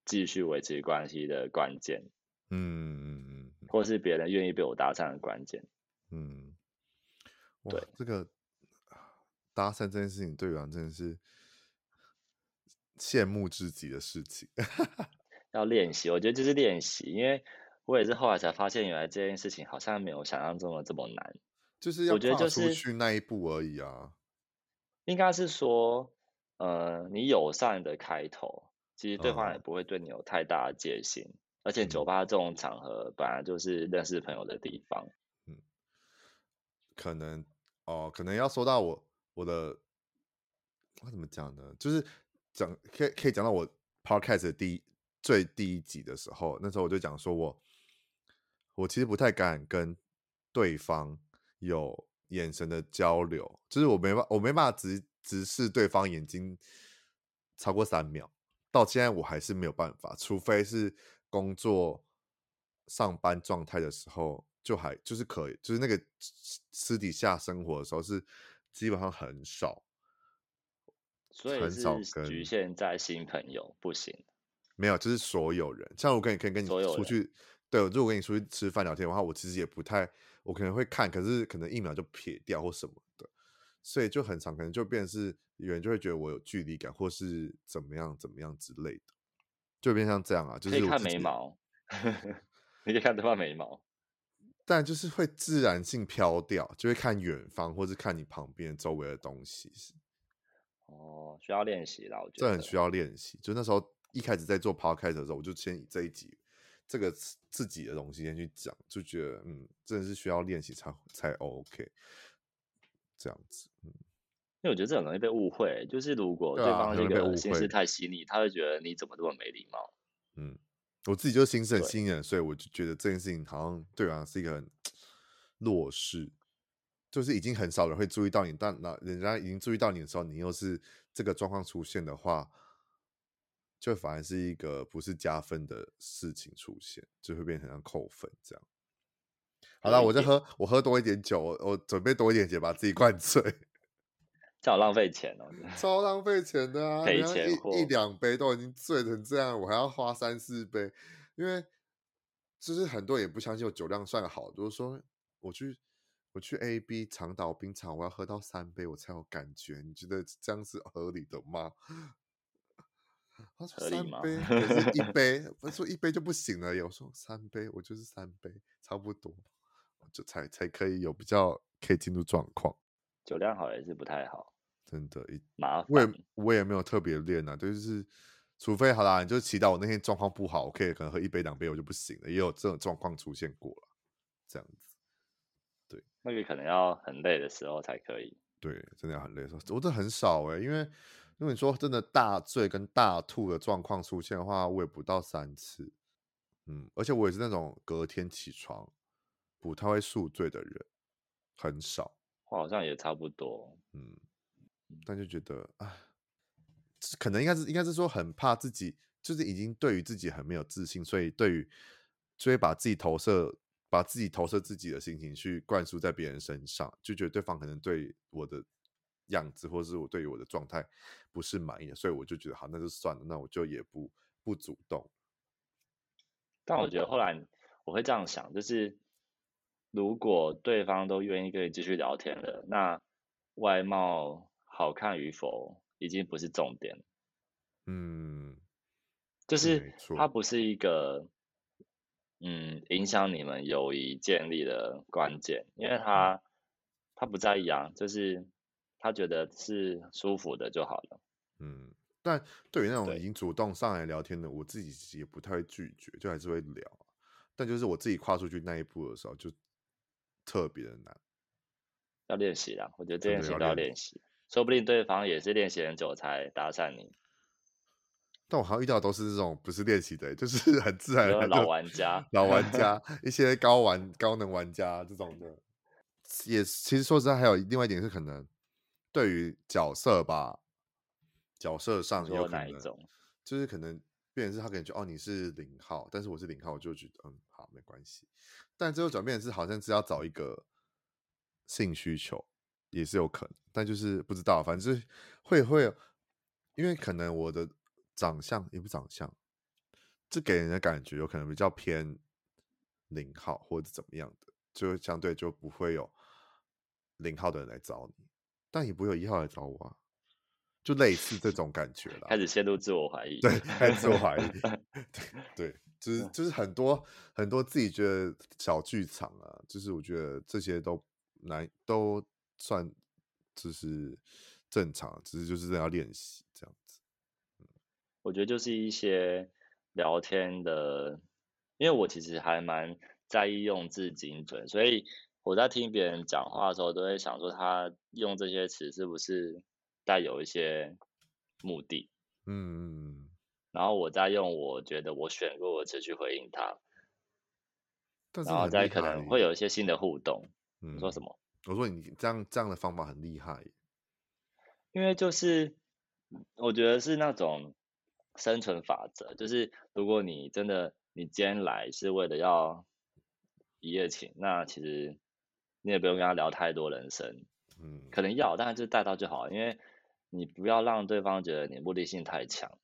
继续维持关系的关键。嗯嗯嗯，或是别人愿意被我搭讪的关键。嗯，对，这个搭讪这件事情，对我真的是羡慕至极的事情。(laughs) 要练习，我觉得就是练习，因为我也是后来才发现，原来这件事情好像没有想象中的这么难。就是要跨出去那一步而已啊。应该是说，呃，你友善的开头，其实对方也不会对你有太大的戒心。嗯、而且酒吧这种场合本来就是认识朋友的地方。嗯，可能哦，可能要说到我我的，我怎么讲呢？就是讲可以可以讲到我 podcast 的第一最第一集的时候，那时候我就讲说我我其实不太敢跟对方。有眼神的交流，就是我没办我没办法直直视对方眼睛超过三秒，到现在我还是没有办法，除非是工作上班状态的时候，就还就是可以，就是那个私底下生活的时候是基本上很少，所以很少跟局限在新朋友不行，没有，就是所有人，像我跟你可以跟你出去，对，如果跟你出去吃饭聊天的话，我其实也不太。我可能会看，可是可能一秒就撇掉或什么的，所以就很长，可能就变成是有人就会觉得我有距离感，或是怎么样怎么样之类的，就变像这样啊，就是可以看眉毛，(laughs) 你可以看对方眉毛，但就是会自然性飘掉，就会看远方或是看你旁边周围的东西。哦，需要练习啦，我觉得这很需要练习。就那时候一开始在做 podcast 的时候，我就先以这一集。这个自己的东西先去讲，就觉得嗯，真的是需要练习才才 OK，这样子，嗯，因为我觉得这很容易被误会，就是如果对方那个心思太细腻，他会觉得你怎么这么没礼貌。嗯，我自己就心思很细腻，所以我就觉得这件事情好像对方是一个很弱势，就是已经很少人会注意到你，但那人家已经注意到你的时候，你又是这个状况出现的话。就反而是一个不是加分的事情出现，就会变成像扣分这样。好了，我就喝，我喝多一点酒，我，我准备多一点酒，把自己灌醉。(laughs) 这好浪费钱哦，(laughs) 超浪费钱的啊！赔钱一一两杯都已经醉成这样，我还要花三四杯，因为就是很多人也不相信我酒量算好，就是说我去我去 A B 长岛冰场，我要喝到三杯我才有感觉，你觉得这样是合理的吗？他说三杯，可是一杯，他说一杯就不行了。有时候三杯，我就是三杯，差不多，就才才可以有比较可以进入状况。酒量好也是不太好，真的，一麻烦。我也我也没有特别练啊，就是除非好啦，你就祈祷我那天状况不好，我可以可能喝一杯两杯我就不行了，也有这种状况出现过了，这样子。对，那个可能要很累的时候才可以。对，真的要很累的时候，我这很少哎、欸，因为。如果你说真的大醉跟大吐的状况出现的话，我也不到三次，嗯，而且我也是那种隔天起床不太会宿醉的人，很少。我好像也差不多，嗯，但就觉得，唉，可能应该是应该是说很怕自己，就是已经对于自己很没有自信，所以对于所以把自己投射，把自己投射自己的心情去灌输在别人身上，就觉得对方可能对我的。样子，或是我对于我的状态不是满意的，所以我就觉得好，那就算了，那我就也不不主动。但我觉得后来我会这样想，就是如果对方都愿意跟你继续聊天了，那外貌好看与否已经不是重点。嗯，就是它不是一个嗯影响你们友谊建立的关键，因为他他不在意啊，就是。他觉得是舒服的就好了。嗯，但对于那种已经主动上来聊天的，我自己也不太会拒绝，就还是会聊。但就是我自己跨出去那一步的时候，就特别的难。要练习啦，我觉得这件事情都要练习。说不定对方也是练习很久才搭讪你。但我好像遇到的都是这种不是练习的，就是 (laughs) 很自然的老玩家、老玩家、(laughs) 一些高玩高能玩家这种的。也其实说实在，还有另外一点是可能。对于角色吧，角色上有可能，就是可能变成是他可能觉得哦你是零号，但是我是零号，我就觉得嗯好没关系。但最后转变是好像是要找一个性需求，也是有可能，但就是不知道，反正会会，因为可能我的长相也不长相，这给人的感觉有可能比较偏零号或者怎么样的，就相对就不会有零号的人来找你，但也不会有一号来找我啊。就类似这种感觉了，开始陷入自我怀疑，对，开始自我怀疑，(laughs) 对，对，就是就是很多很多自己觉得小剧场啊，就是我觉得这些都难都算就是正常，只是就是要练习这样子。我觉得就是一些聊天的，因为我其实还蛮在意用字精准，所以我在听别人讲话的时候，都会想说他用这些词是不是。带有一些目的，嗯，然后我再用我觉得我选过的词去回应他，然后再可能会有一些新的互动。嗯，你说什么？我说你这样这样的方法很厉害，因为就是我觉得是那种生存法则，就是如果你真的你今天来是为了要一夜情，那其实你也不用跟他聊太多人生，嗯，可能要，但是就带到就好，因为。你不要让对方觉得你目的性太强，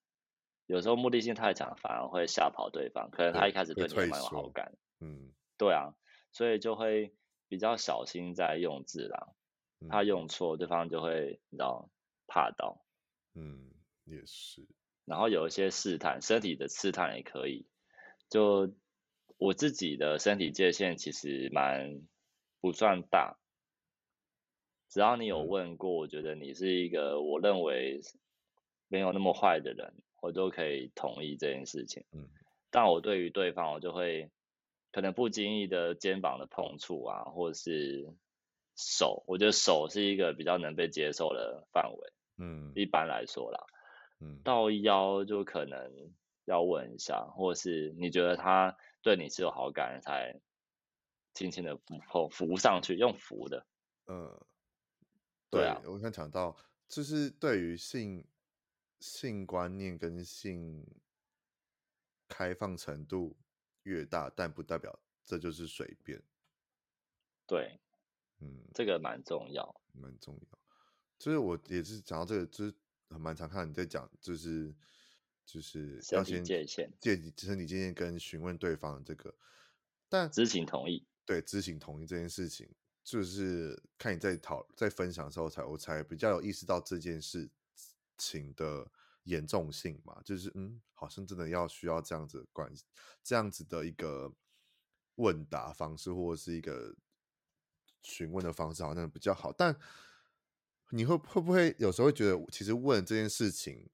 有时候目的性太强反而会吓跑对方，可能他一开始对你蛮有好感，嗯，对啊，所以就会比较小心在用字啦，怕用错对方就会你知道怕到，嗯，也是，然后有一些试探，身体的试探也可以，就我自己的身体界限其实蛮不算大。只要你有问过，我觉得你是一个我认为没有那么坏的人，我都可以同意这件事情。嗯，但我对于对方，我就会可能不经意的肩膀的碰触啊，或者是手，我觉得手是一个比较能被接受的范围。嗯，一般来说啦，嗯，到腰就可能要问一下，或者是你觉得他对你是有好感，才轻轻的扶扶上去，用扶的，嗯。对啊，我刚讲到，就是对于性性观念跟性开放程度越大，但不代表这就是随便。对，嗯，这个蛮重要，蛮重要。就是我也是讲到这个，就是很蛮常看你在讲，就是就是要先界限，界身体界限跟询问对方这个，但知情同意，对，知情同意这件事情。就是看你在讨在分享的时候才，我才比较有意识到这件事情的严重性嘛。就是嗯，好像真的要需要这样子的关系，这样子的一个问答方式，或者是一个询问的方式，好像比较好。但你会会不会有时候会觉得，其实问这件事情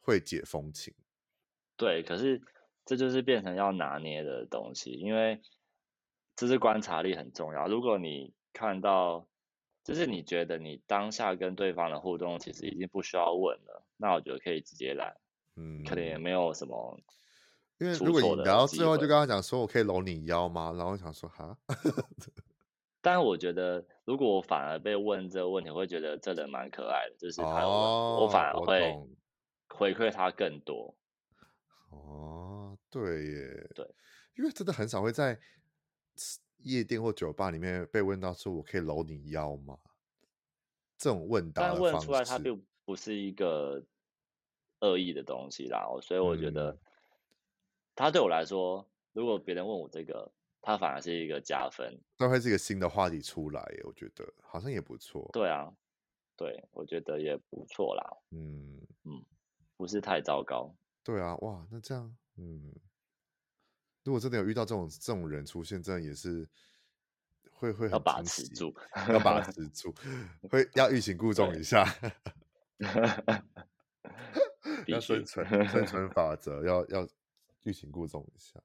会解风情？对，可是这就是变成要拿捏的东西，因为。这是观察力很重要。如果你看到，就是你觉得你当下跟对方的互动其实已经不需要问了，那我觉得可以直接来，嗯，可能也没有什么。因为如果你聊到最后就跟他讲说，我可以搂你腰吗？然后我想说哈。(laughs) 但我觉得，如果我反而被问这个问题，我会觉得这人蛮可爱的，就是他、哦、我反而会回馈他更多。哦，对耶，对，因为真的很少会在。夜店或酒吧里面被问到说：“我可以搂你腰吗？”这种问答，但问出来它并不是一个恶意的东西啦，所以我觉得他对我来说，如果别人问我这个，他反而是一个加分，那会是一个新的话题出来。我觉得好像也不错。对啊，对，我觉得也不错啦。嗯嗯，不是太糟糕。对啊，哇，那这样，嗯。如果真的有遇到这种这种人出现，真的也是会会很要把持住，要把持住，会要欲擒故纵一下，(laughs) 要生存生存法则，要要欲擒故纵一下。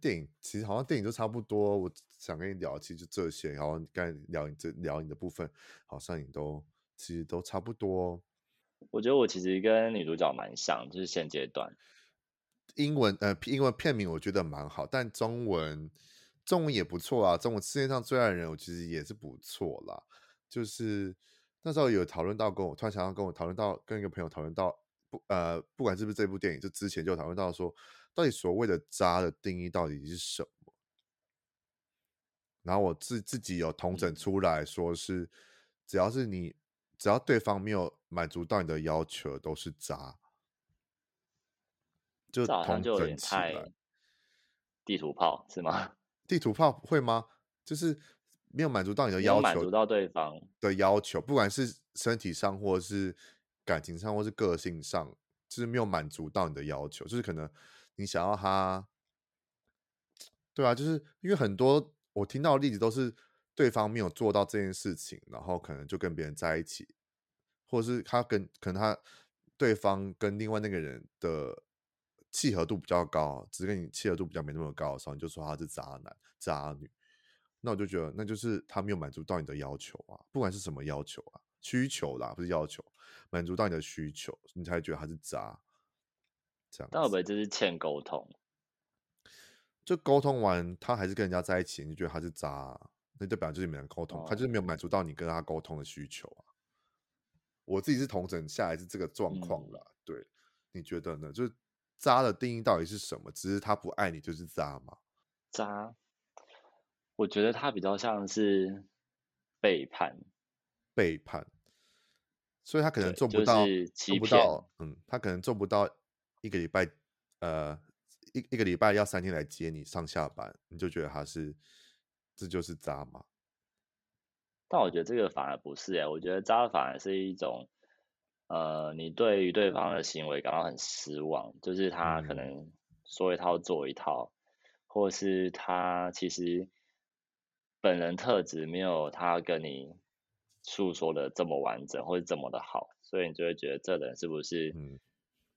电影其实好像电影都差不多，我想跟你聊，其实就这些。然后刚才聊你这聊你的部分，好像你都其实都差不多。我觉得我其实跟女主角蛮像，就是现阶段。英文呃，英文片名我觉得蛮好，但中文中文也不错啊。中文世界上最爱的人，我其实也是不错啦。就是那时候有讨论到，跟我突然想要跟我讨论到，跟一个朋友讨论到不呃，不管是不是这部电影，就之前就讨论到说，到底所谓的渣的定义到底是什么？然后我自自己有统整出来说是，只要是你，只要对方没有满足到你的要求，都是渣。就早上就有点太。地图炮是吗？(laughs) 地图炮会吗？就是没有满足到你的要求，满足到对方的要求，不管是身体上，或是感情上，或是个性上，就是没有满足到你的要求，就是可能你想要他，对啊，就是因为很多我听到的例子都是对方没有做到这件事情，然后可能就跟别人在一起，或者是他跟可能他对方跟另外那个人的。契合度比较高，只是跟你契合度比较没那么高的时候，你就说他是渣男、渣女，那我就觉得那就是他没有满足到你的要求啊，不管是什么要求啊，需求啦，不是要求，满足到你的需求，你才觉得他是渣。这样，但会不会就是欠沟通？就沟通完，他还是跟人家在一起，你就觉得他是渣，那代表就是没人沟通，哦，他就是没有满足到你跟他沟通的需求啊。我自己是同整下来是这个状况啦，嗯，对，你觉得呢？就是。渣的定义到底是什么？只是他不爱你就是渣吗？渣，我觉得他比较像是背叛，背叛，所以他可能做不到，就是、做不到，嗯，他可能做不到一个礼拜，呃，一一个礼拜要三天来接你上下班，你就觉得他是，这就是渣吗？但我觉得这个反而不是哎、欸，我觉得渣反而是一种。呃，你对于对方的行为感到很失望，就是他可能说一套做一套，嗯、或是他其实本人特质没有他跟你诉说的这么完整，或者这么的好，所以你就会觉得这人是不是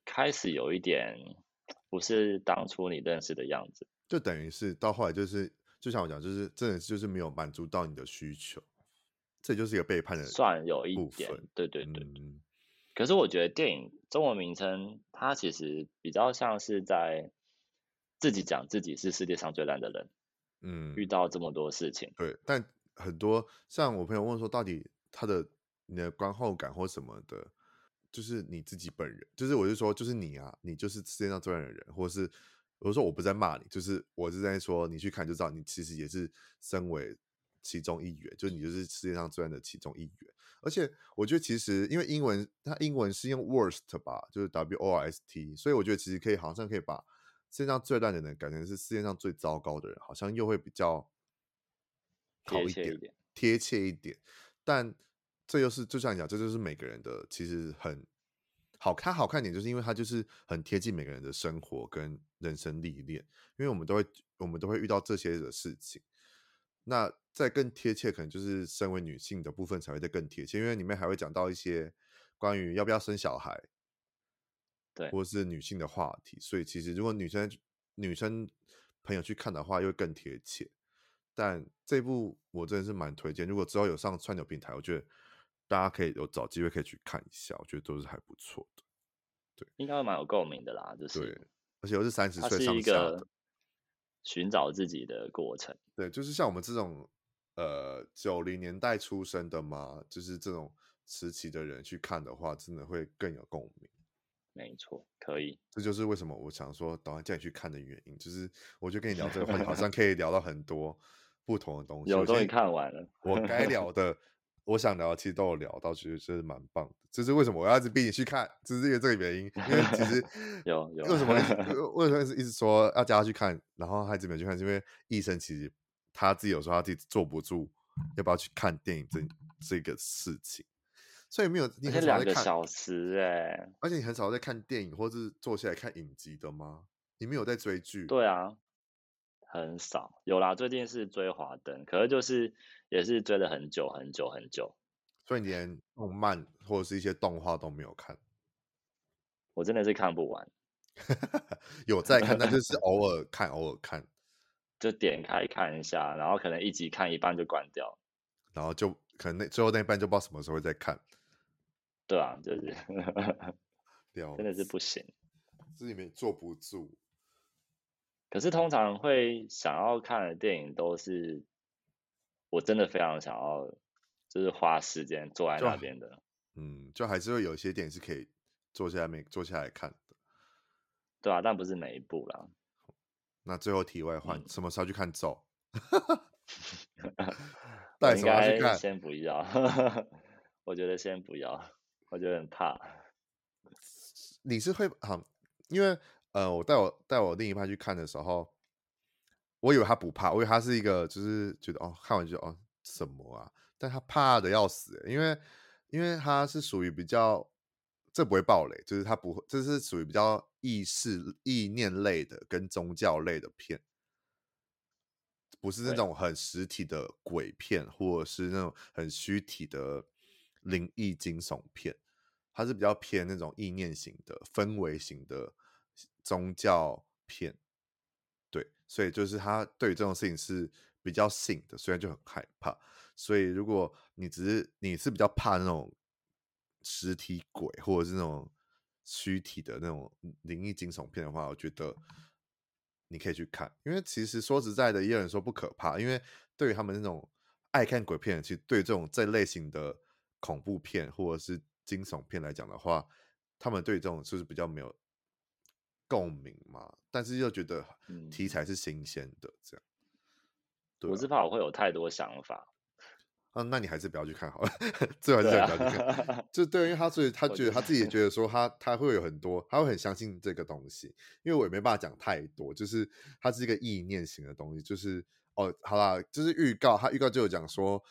开始有一点不是当初你认识的样子，就等于是到后来就是就像我讲，就是真的就是没有满足到你的需求，这就是一个背叛的，算有一点，对对对。嗯可是我觉得电影中文名称，它其实比较像是在自己讲自己是世界上最烂的人，嗯，遇到这么多事情，对。但很多像我朋友问说，到底他的你的观后感或什么的，就是你自己本人，就是我就说，就是你啊，你就是世界上最烂的人，或者是我说我不在骂你，就是我是在说你去看就知道，你其实也是身为其中一员，就是你就是世界上最烂的其中一员。而且我觉得其实因为英文，它英文是用 worst 吧，就是 W O R S T，所以我觉得其实可以好像可以把世界上最烂的人改成是世界上最糟糕的人，好像又会比较好一点，贴切一点。但这又是就像你讲，这就是每个人的其实很好看，好看点就是因为它就是很贴近每个人的生活跟人生历练，因为我们都会我们都会遇到这些的事情。那再更贴切，可能就是身为女性的部分才会再更贴切，因为里面还会讲到一些关于要不要生小孩，对，或是女性的话题。所以其实如果女生女生朋友去看的话，又更贴切。但这部我真的是蛮推荐，如果之后有上串流平台，我觉得大家可以有找机会可以去看一下，我觉得都是还不错的。对，应该会蛮有共鸣的啦，就是对，而且又是三十岁上下的。寻找自己的过程，对，就是像我们这种呃九零年代出生的嘛，就是这种时期的人去看的话，真的会更有共鸣。没错，可以，这就是为什么我想说导演叫你去看的原因。就是我就跟你聊这个话题，好像 (laughs) 可以聊到很多不同的东西。有终于看完了，我该聊 (laughs) 的。我想聊的，其实都有聊到，其实这是蛮棒的。这是为什么我要一直逼你去看，就是因为这个原因。因为其实 (laughs) 有有为什么为什么一直说要叫他去看，然后他一直没有去看，是因为医生其实他自己有时候他自己坐不住，要不要去看电影这这个事情，所以没有你很少在看两个小时哎，而且你很少在看电影或者是坐下来看影集的吗？你没有在追剧？对啊。很少有啦，最近是追华灯，可是就是也是追了很久很久很久，所以你连动漫或者是一些动画都没有看，我真的是看不完，(laughs) 有在看，但就是偶尔看偶尔看，就点开看一下，然后可能一集看一半就关掉，然后就可能那最后那一半就不知道什么时候会再看，对啊，就是，(laughs) 真的是不行，这里面坐不住。可是通常会想要看的电影都是，我真的非常想要，就是花时间坐在那边的。嗯，就还是会有一些电影是可以坐下来没坐下来看的。对啊，但不是每一部啦。那最后题外话，嗯、什么时候去看咒？(laughs) 带什么去看？先不要，(laughs) 我觉得先不要，我觉得很怕。你是会好，因为呃，我带我带我另一半去看的时候，我以为他不怕，我以为他是一个就是觉得哦，看完就哦什么啊，但他怕的要死，因为因为他是属于比较，这不会暴雷，就是它不会，这是属于比较意识意念类的跟宗教类的片。不是那种很实体的鬼片，或者是那种很虚体的灵异惊悚片，它是比较偏那种意念型的氛围型的宗教片。对，所以就是他对于这种事情是比较信的，虽然就很害怕。所以如果你只是你是比较怕那种实体鬼，或者是那种虚体的那种灵异惊悚片的话，我觉得。你可以去看，因为其实说实在的，也有人说不可怕，因为对于他们那种爱看鬼片，其实对这种这类型的恐怖片或者是惊悚片来讲的话，他们对这种就是比较没有共鸣嘛，但是又觉得题材是新鲜的，这样。对啊，我是怕我会有太多想法。啊，那你还是不要去看好了，(laughs) 最好是不要去看。啊、(laughs) 就对，因为他所以他觉得他自己也觉得说他他会有很多，他会很相信这个东西。因为我也没办法讲太多，就是它是一个意念型的东西。就是哦，好啦，就是预告，他预告就有讲说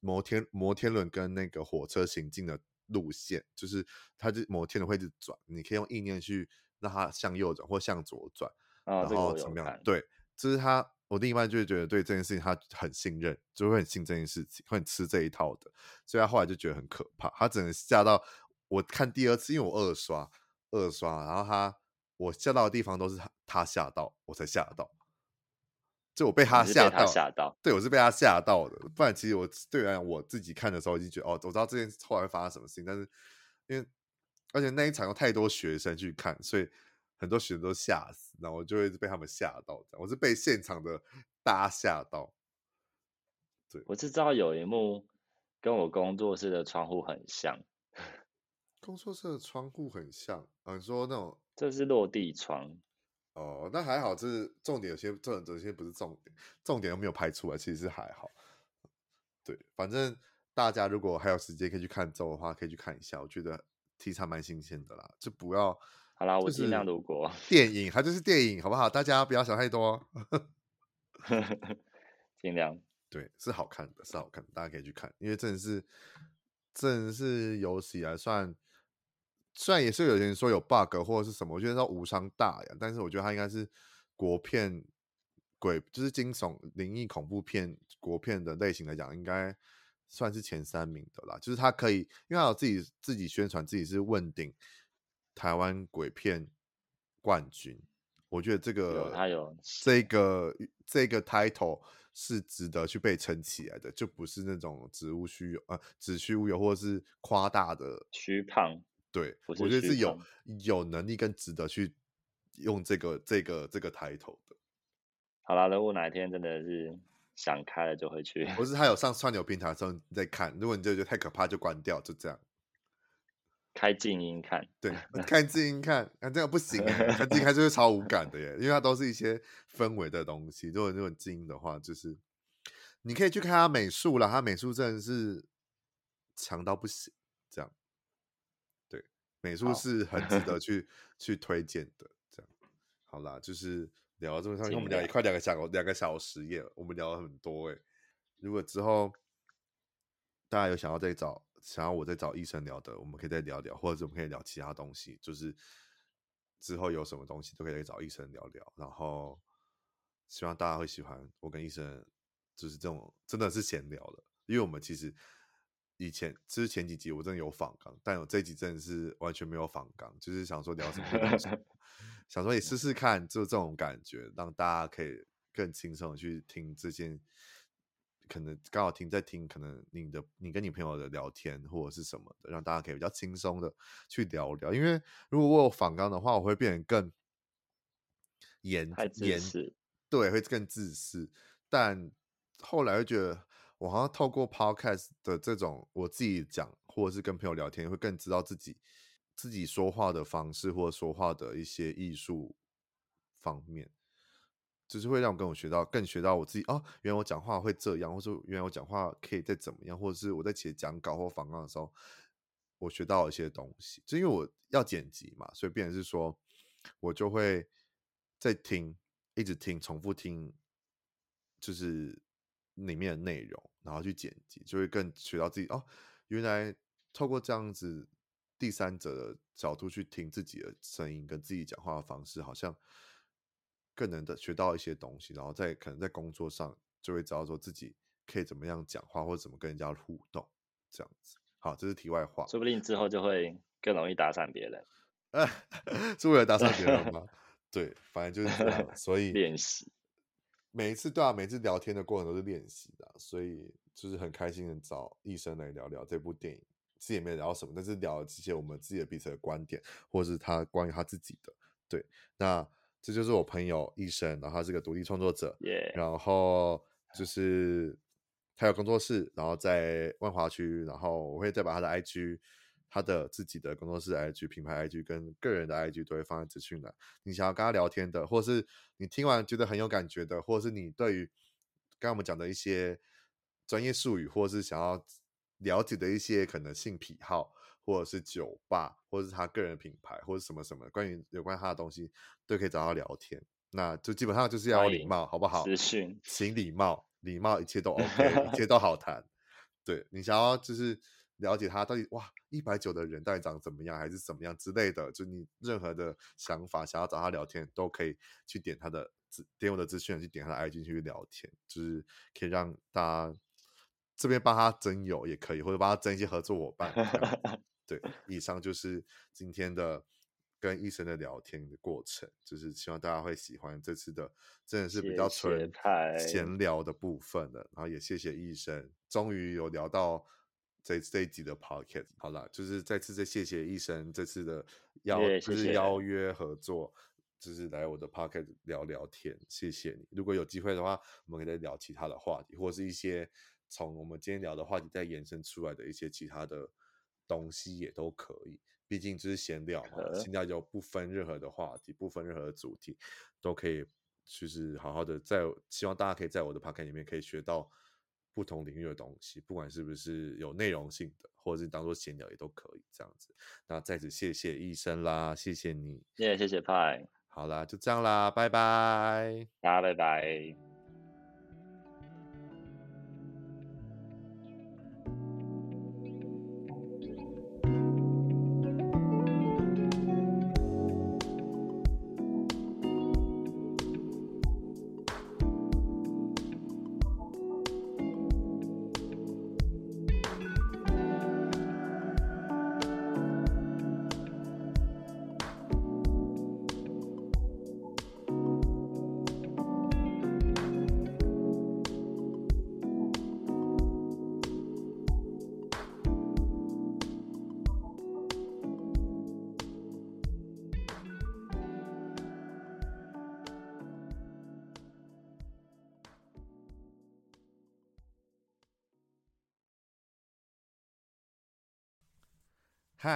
摩天摩天轮跟那个火车行进的路线，就是它就摩天轮会一直转，你可以用意念去让它向右转或向左转，哦、然后怎么样？对，这、就是他。我另一半就会觉得对这件事情他很信任，就会很信这件事情，会很吃这一套的，所以他后来就觉得很可怕。他只能吓到我看第二次，因为我二刷二刷，然后他我吓到的地方都是他他吓到我才吓到，就我被他吓到吓到，对我是被他吓到的。不然其实我对来讲我自己看的时候已经觉得哦，我知道这件事后来会发生什么事情，但是因为而且那一场有太多学生去看，所以。很多学生都吓死，然后我就会被他们吓到。我是被现场的大家吓到。对，我是知道有一幕跟我工作室的窗户很像。(laughs) 工作室的窗户很像，嗯，你说那种这是落地窗。哦，那还好，这是重点，有些这这些不是重点，重点又没有拍出来，其实是还好。对，反正大家如果还有时间可以去看周的话，可以去看一下，我觉得题材蛮新鲜的啦，就不要。好啦，我尽量度过电影，它就是电影，好不好？大家不要想太多，(laughs) 尽量。对，是好看的，是好看的，大家可以去看，因为真的是，真的是有史以来算，虽然也是有人说有 bug 或者是什么，我觉得说无伤大雅，但是我觉得它应该是国片鬼，就是惊悚、灵异、恐怖片国片的类型来讲，应该算是前三名的啦。就是它可以，因为它有自己自己宣传自己是问鼎。台湾鬼片冠军，我觉得这个他有这个这个 title 是值得去被撑起来的，就不是那种子虚乌有啊，子虚乌有或者是夸大的虚胖。对，我觉得是有有能力跟值得去用这个这个这个 title 的。好啦，如果哪一天真的是想开了，就会去。不是他有上串流平台的时候你再看，如果你就觉得太可怕，就关掉，就这样。开静音看，对，(laughs) 开静音看，啊，这样不行，开静音还是会超无感的耶，因为它都是一些氛围的东西。如果那种静音的话，就是你可以去看他美术啦，他美术真的是强到不行，这样，对，美术是很值得 (laughs) 去去推荐的，这样。好啦，就是聊到这么长，因为我们聊一块两个小两个小时耶，我们聊了很多哎。如果之后大家有想要再找。想要我再找医生聊的，我们可以再聊聊，或者我们可以聊其他东西，就是之后有什么东西都可以再找医生聊聊。然后希望大家会喜欢我跟医生，就是这种真的是闲聊了，因为我们其实以前之前几集我真的有访纲，但我这集真的是完全没有访纲，就是想说聊什么东西，想说也试试看，就这种感觉，让大家可以更轻松的去听这件。可能刚好听在听，可能你的你跟你朋友的聊天或者是什么的，让大家可以比较轻松的去聊聊。因为如果我有反纲的话，我会变得更严严，对，会更自私。但后来会觉得，我好像透过 podcast 的这种我自己讲，或者是跟朋友聊天，会更知道自己自己说话的方式或者说话的一些艺术方面，就是会让我跟我学到更学到我自己哦，原来我讲话会这样，或者原来我讲话可以再怎么样，或者是我在写讲稿或访纲的时候，我学到一些东西。就因为我要剪辑嘛，所以变成是说，我就会在听，一直听，重复听，就是里面的内容，然后去剪辑，就会更学到自己哦，原来透过这样子。第三者的角度去听自己的声音跟自己讲话的方式，好像更能的学到一些东西，然后在可能在工作上就会知道说自己可以怎么样讲话或者怎么跟人家互动，这样子。好，这是题外话。说不定之后就会更容易搭讪别人。(laughs) 是为了搭讪别人吗？(laughs) 对，反正就是这样。所以练习每一次对啊，每次聊天的过程都是练习的，所以就是很开心的找医生来聊聊这部电影。自己也没聊什么，但是聊了这些我们自己的彼此的观点，或者是他关于他自己的。对，那这就是我朋友医生，然后他是个独立创作者，Yeah. 然后就是他有工作室，然后在万华区，然后我会再把他的 IG，他的自己的工作室 IG、品牌 IG 跟个人的 IG 都会放在资讯栏。你想要跟他聊天的，或是你听完觉得很有感觉的，或是你对于刚刚我们讲的一些专业术语，或是想要。了解的一些可能性癖好，或者是酒吧，或者是他个人品牌，或者什么什么关于有关他的东西，都可以找他聊天。那就基本上就是要有礼貌，好不好？资讯，请礼貌，礼貌一切都 (laughs) OK，一切都好谈。对，你想要就是了解他到底哇一百九的人到底长怎么样，还是怎么样之类的，就你任何的想法想要找他聊天，都可以去点他的点我的资讯，去点他的 IG 去聊天，就是可以让大家。这边帮他征友也可以，或者帮他征一些合作伙伴。对，以上就是今天的跟医生的聊天的过程，就是希望大家会喜欢这次的，真的是比较纯闲聊的部分的。然后也谢谢医生，终于有聊到这这一集的 podcast。好了，就是再次再谢谢医生这次的邀，就是邀约合作，就是来我的 p o c k e t 聊聊天。谢谢你。如果有机会的话，我们可以再聊其他的话题，或是一些。从我们今天聊的话题再延伸出来的一些其他的东西也都可以，毕竟就是闲聊嘛，闲聊就不分任何的话题，不分任何的主题，都可以，就是好好的在，希望大家可以在我的 podcast 里面可以学到不同领域的东西，不管是不是有内容性的，或者是当做闲聊也都可以这样子。那在此谢谢医生啦，谢谢你，谢谢谢谢派，好啦，就这样啦，拜拜，大家拜拜。